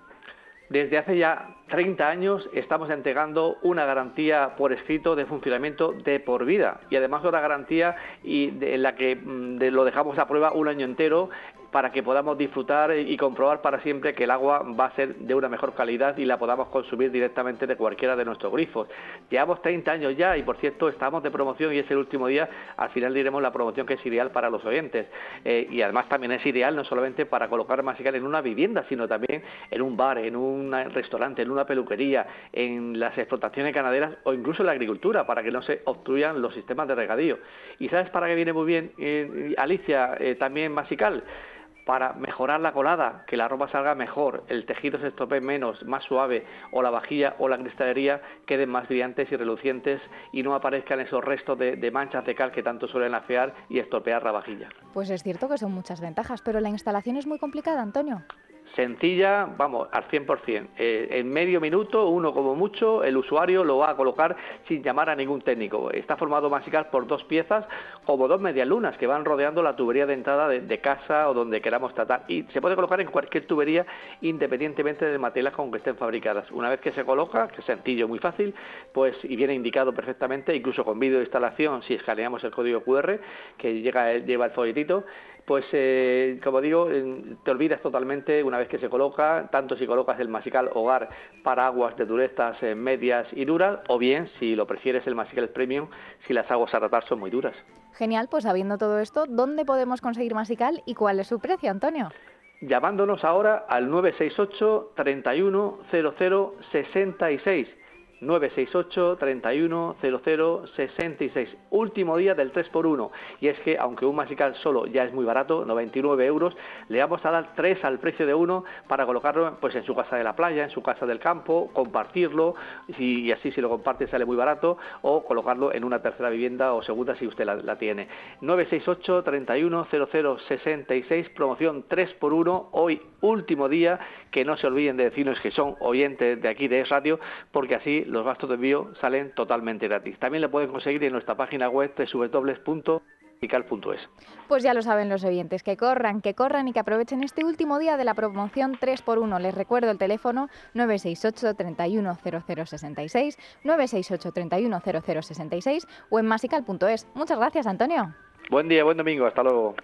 Desde hace ya 30 años estamos entregando una garantía por escrito de funcionamiento de por vida y además una garantía y de- en la que mm, de- lo dejamos a prueba un año entero para que podamos disfrutar y comprobar para siempre que el agua va a ser de una mejor calidad y la podamos consumir directamente de cualquiera de nuestros grifos. Llevamos 30 años ya y por cierto estamos de promoción y es el último día, al final diremos la promoción que es ideal para los oyentes Eh, y además también es ideal no solamente para colocar masical en una vivienda, sino también en un bar, en un restaurante, en una peluquería, en las explotaciones ganaderas o incluso en la agricultura para que no se obstruyan los sistemas de regadío. ¿Y sabes para qué viene muy bien, eh, Alicia, eh, también masical? Para mejorar la colada, que la ropa salga mejor, el tejido se estropee menos, más suave, o la vajilla o la cristalería queden más brillantes y relucientes y no aparezcan esos restos de, manchas de cal que tanto suelen afear y estropear la vajilla.
Pues es cierto que son muchas ventajas, pero la instalación es muy complicada, Antonio.
Sencilla, vamos, al 100%. Eh, en medio minuto, uno como mucho, el usuario lo va a colocar sin llamar a ningún técnico. Está formado masical por dos piezas, como dos medialunas que van rodeando la tubería de entrada de, de casa o donde queramos tratar. Y se puede colocar en cualquier tubería independientemente del material con que estén fabricadas. Una vez que se coloca, que es sencillo, muy fácil, pues y viene indicado perfectamente, incluso con vídeo de instalación, si escaneamos el código QR que llega, lleva el folletito, pues eh, como digo, eh, te olvidas totalmente una vez que se coloca, tanto si colocas el masical hogar para aguas de durezas eh, medias y duras, o bien, si lo prefieres, el masical premium, si las aguas a tratar son muy duras.
Genial, pues sabiendo todo esto, ¿dónde podemos conseguir masical y cuál es su precio, Antonio?
Llamándonos ahora al 968 31 00 66 968 31 00 66. Último día del 3x1. Y es que, aunque un masical solo ya es muy barato, 99 euros, le vamos a dar 3 al precio de uno para colocarlo pues, en su casa de la playa, en su casa del campo, compartirlo, y, así si lo comparte sale muy barato, o colocarlo en una tercera vivienda o segunda si usted la, tiene. 968 31 00 66, promoción 3x1, hoy último día, que no se olviden de decirnos que son oyentes de aquí de Es Radio, porque así los gastos de envío salen totalmente gratis. También lo pueden conseguir en nuestra página web www.ical.es.
Pues ya lo saben los oyentes, que corran, que corran y que aprovechen este último día de la promoción 3x1. Les recuerdo el teléfono 968 31 0066, 968 31 0066 o en masical.es. Muchas gracias, Antonio.
Buen día, buen domingo, hasta luego.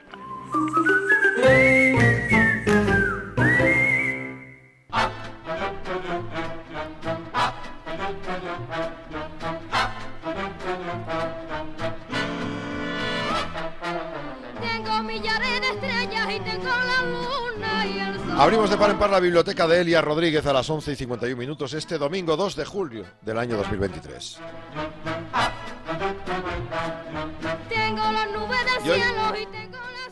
Abrimos de par en par la biblioteca de Elia Rodríguez a las 11 y 51 minutos este domingo 2 de julio del año 2023.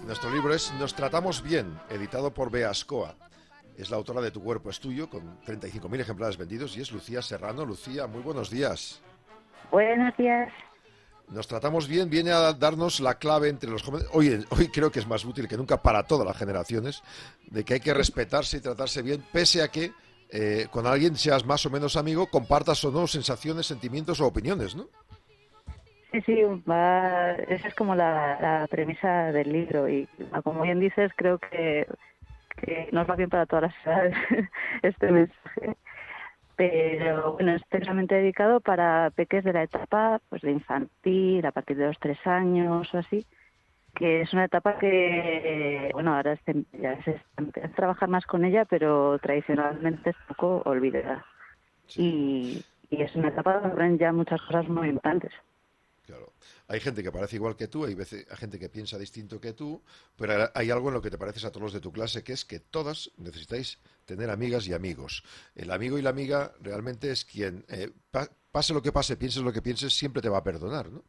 Nuestro libro es Nos tratamos bien, editado por Beascoa. Es la autora de Tu cuerpo es tuyo, con 35.000 ejemplares vendidos, y es Lucía Serrano. Lucía, muy buenos días.
Buenos días.
Nos tratamos bien, viene a darnos la clave entre los jóvenes. Hoy, hoy creo que es más útil que nunca para todas las generaciones, de que hay que respetarse y tratarse bien, pese a que eh, con alguien seas más o menos amigo, compartas o no sensaciones, sentimientos o opiniones, ¿no?
Sí, sí, esa es como la, premisa del libro y como bien dices, creo que, que nos va bien para todas las edades este mensaje pero bueno, es especialmente dedicado para peques de la etapa pues de infantil, a partir de los tres años o así, que es una etapa que, bueno, ahora ya se empieza a trabajar más con ella, pero tradicionalmente es poco olvidada. Y, y es una etapa donde ya muchas cosas muy importantes.
Hay gente que parece igual que tú, hay, veces, hay gente que piensa distinto que tú, pero hay algo en lo que te pareces a todos los de tu clase, que es que todas necesitáis tener amigas y amigos. El amigo y la amiga realmente es quien, eh, pase lo que pase, pienses lo que pienses, siempre te va a perdonar, ¿no?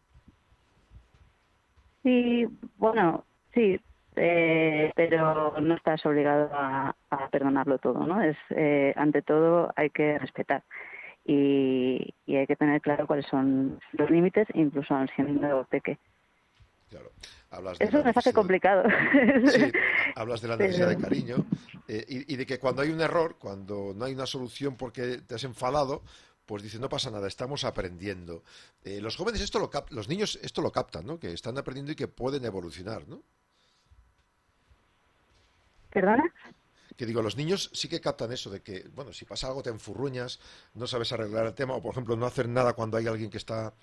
Sí, bueno, sí, eh, pero no estás obligado a, perdonarlo todo, ¿no? Es eh, ante todo hay que respetar y, hay que tener claro cuáles son los límites, incluso siendo peque.
Claro.
Eso me hace complicado.
Sí, hablas de la necesidad de cariño eh, y, de que cuando hay un error, cuando no hay una solución porque te has enfadado, pues dice no pasa nada, estamos aprendiendo. Eh, los jóvenes esto lo los niños esto lo captan, ¿no? Que están aprendiendo y que pueden evolucionar, ¿no?
¿Perdona?
Que digo, los niños sí que captan eso de que, bueno, si pasa algo te enfurruñas, no sabes arreglar el tema, o por ejemplo no hacer nada cuando hay alguien que está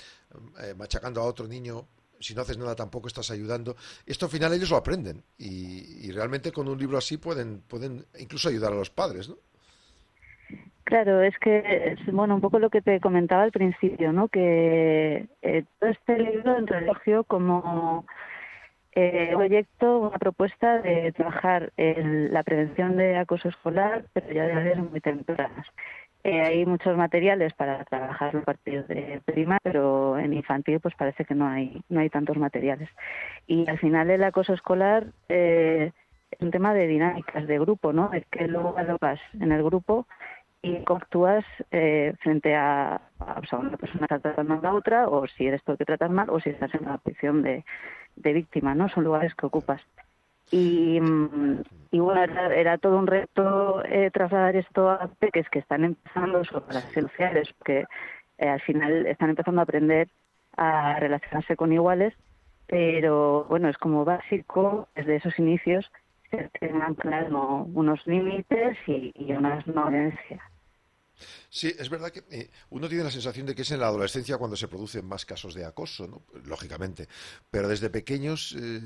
eh, machacando a otro niño, si no haces nada tampoco estás ayudando. Esto al final ellos lo aprenden y, realmente con un libro así pueden, pueden incluso ayudar a los padres, ¿no?
Claro, es que, bueno, un poco lo que te comentaba al principio, ¿no? Que eh, todo este libro en reloj como eh, proyecto, una propuesta de trabajar en la prevención de acoso escolar, pero ya de manera muy tempranas. Eh, hay muchos materiales para trabajar a partir de primaria, pero en infantil pues parece que no hay no hay tantos materiales. Y al final el acoso escolar eh, es un tema de dinámicas de grupo, ¿no? Es que luego vas en el grupo y actúas eh, frente a, una persona que está tratando a otra, o si eres tú que tratas mal, o si estás en una posición de, de víctima, ¿no? Son lugares que ocupas. Y, mm, y bueno, era, todo un reto eh, trasladar esto a peques que están empezando sobre las sociales, porque eh, al final están empezando a aprender a relacionarse con iguales, pero bueno, es como básico desde esos inicios que tengan claro unos límites y, y una no.
Sí, es verdad que eh, uno tiene la sensación de que es en la adolescencia cuando se producen más casos de acoso, lógicamente. Pero desde pequeños, eh,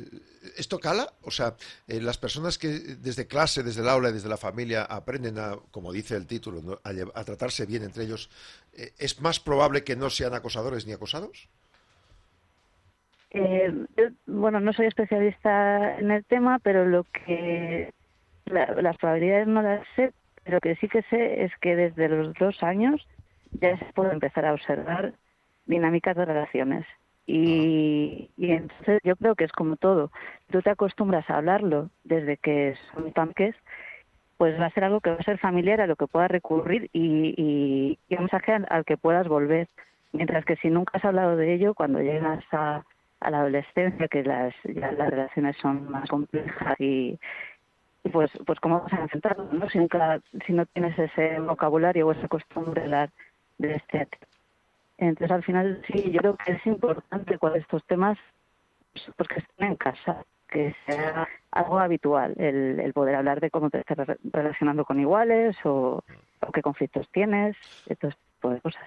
¿esto cala? O sea, eh, las personas que desde clase, desde el aula y desde la familia aprenden a, como dice el título, a, tratarse bien entre ellos, ¿es más probable que no sean acosadores ni acosados?
Bueno, no soy especialista en el tema, pero lo que la- las probabilidades no las sé, pero que sí que sé es que desde los dos años ya se puede empezar a observar dinámicas de relaciones. Y, y entonces yo creo que es como todo. Tú te acostumbras a hablarlo desde que son tanques, pues va a ser algo que va a ser familiar, a lo que puedas recurrir y, y, y un mensaje al, al que puedas volver. Mientras que si nunca has hablado de ello, cuando llegas a, a la adolescencia, que las, ya las relaciones son más complejas y pues, pues cómo vas a enfrentarlo, ¿no? Si, nunca, si no tienes ese vocabulario o esa costumbre de de este Entonces, al final, sí, yo creo que es importante con estos temas pues, pues que estén en casa, que sea algo habitual, el, el poder hablar de cómo te estás re- relacionando con iguales o, o qué conflictos tienes, este tipo de cosas.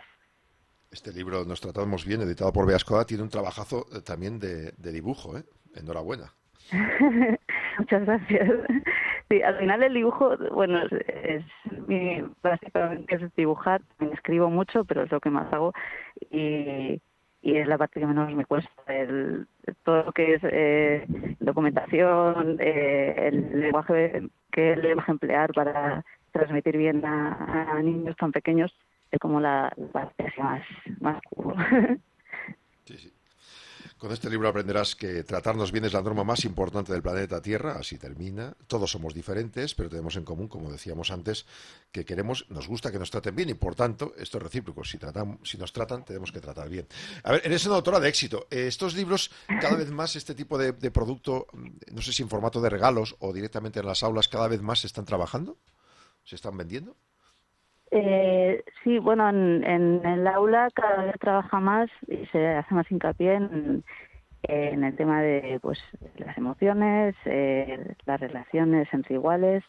Este libro, Nos tratamos bien, editado por Beascoa, tiene un trabajazo eh, también de, de dibujo, ¿eh? Enhorabuena.
Muchas gracias. Sí, al final el dibujo, bueno, es, es mi, básicamente es dibujar. También escribo mucho, pero es lo que más hago y, y es la parte que menos me cuesta. El, todo lo que es eh, documentación, eh, el lenguaje que el lenguaje emplear para transmitir bien a, a niños tan pequeños es como la, la parte más, más cool.
Con este libro aprenderás que tratarnos bien es la norma más importante del planeta Tierra, así termina. Todos somos diferentes, pero tenemos en común, como decíamos antes, que queremos, nos gusta que nos traten bien y por tanto, esto es recíproco. Si, tratan, si nos tratan, tenemos que tratar bien. A ver, eres una autora de éxito. Eh, estos libros, cada vez más, este tipo de, de producto, mm, no sé si en formato de regalos o directamente en las aulas, cada vez más se están trabajando, se están vendiendo.
Eh, sí, bueno, en, en el aula cada vez trabaja más y se hace más hincapié en, el tema de pues las emociones, eh, las relaciones entre iguales.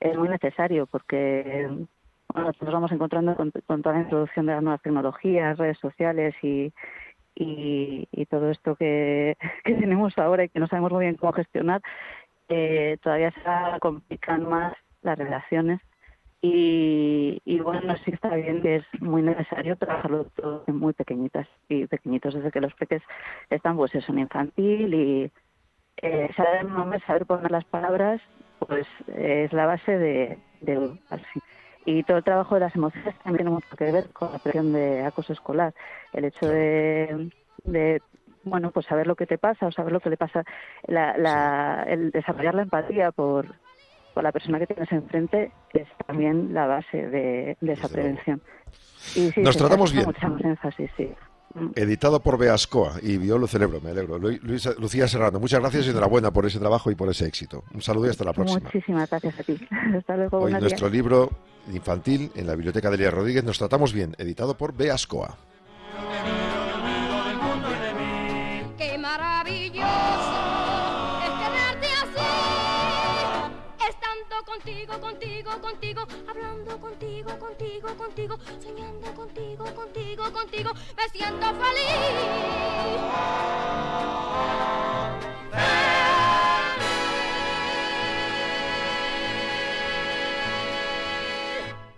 Es muy necesario porque bueno, nos vamos encontrando con, toda la introducción de las nuevas tecnologías, redes sociales y, y, todo esto que, que tenemos ahora y que no sabemos muy bien cómo gestionar, eh, todavía se complican más las relaciones y, y bueno, sí está bien que es muy necesario trabajarlo todo en muy pequeñitas y pequeñitos desde que los peques están pues eso en infantil y eh, saber nombre, saber poner las palabras pues eh, es la base de, de así. y todo el trabajo de las emociones también tiene mucho que ver con la presión de acoso escolar. El hecho de, de bueno pues saber lo que te pasa o saber lo que le pasa la, la, el desarrollar la empatía por por la persona que tienes enfrente es también la base de, de esa prevención. Y sí,
Nos tratamos bien.
Mucha más énfasis, sí. Mm.
Editado por Beascoa y yo lo celebro, me alegro. Lu- Luisa- Lucía Serrano, muchas gracias y enhorabuena por ese trabajo y por ese éxito. Un saludo y hasta la próxima.
Muchísimas gracias a ti. Hasta luego.
Hoy nuestro
días.
libro infantil en la biblioteca de Elia Rodríguez, Nos tratamos bien, editado por Beascoa.
Contigo, contigo, contigo, hablando contigo, contigo, contigo, soñando contigo, contigo, contigo, me siento feliz.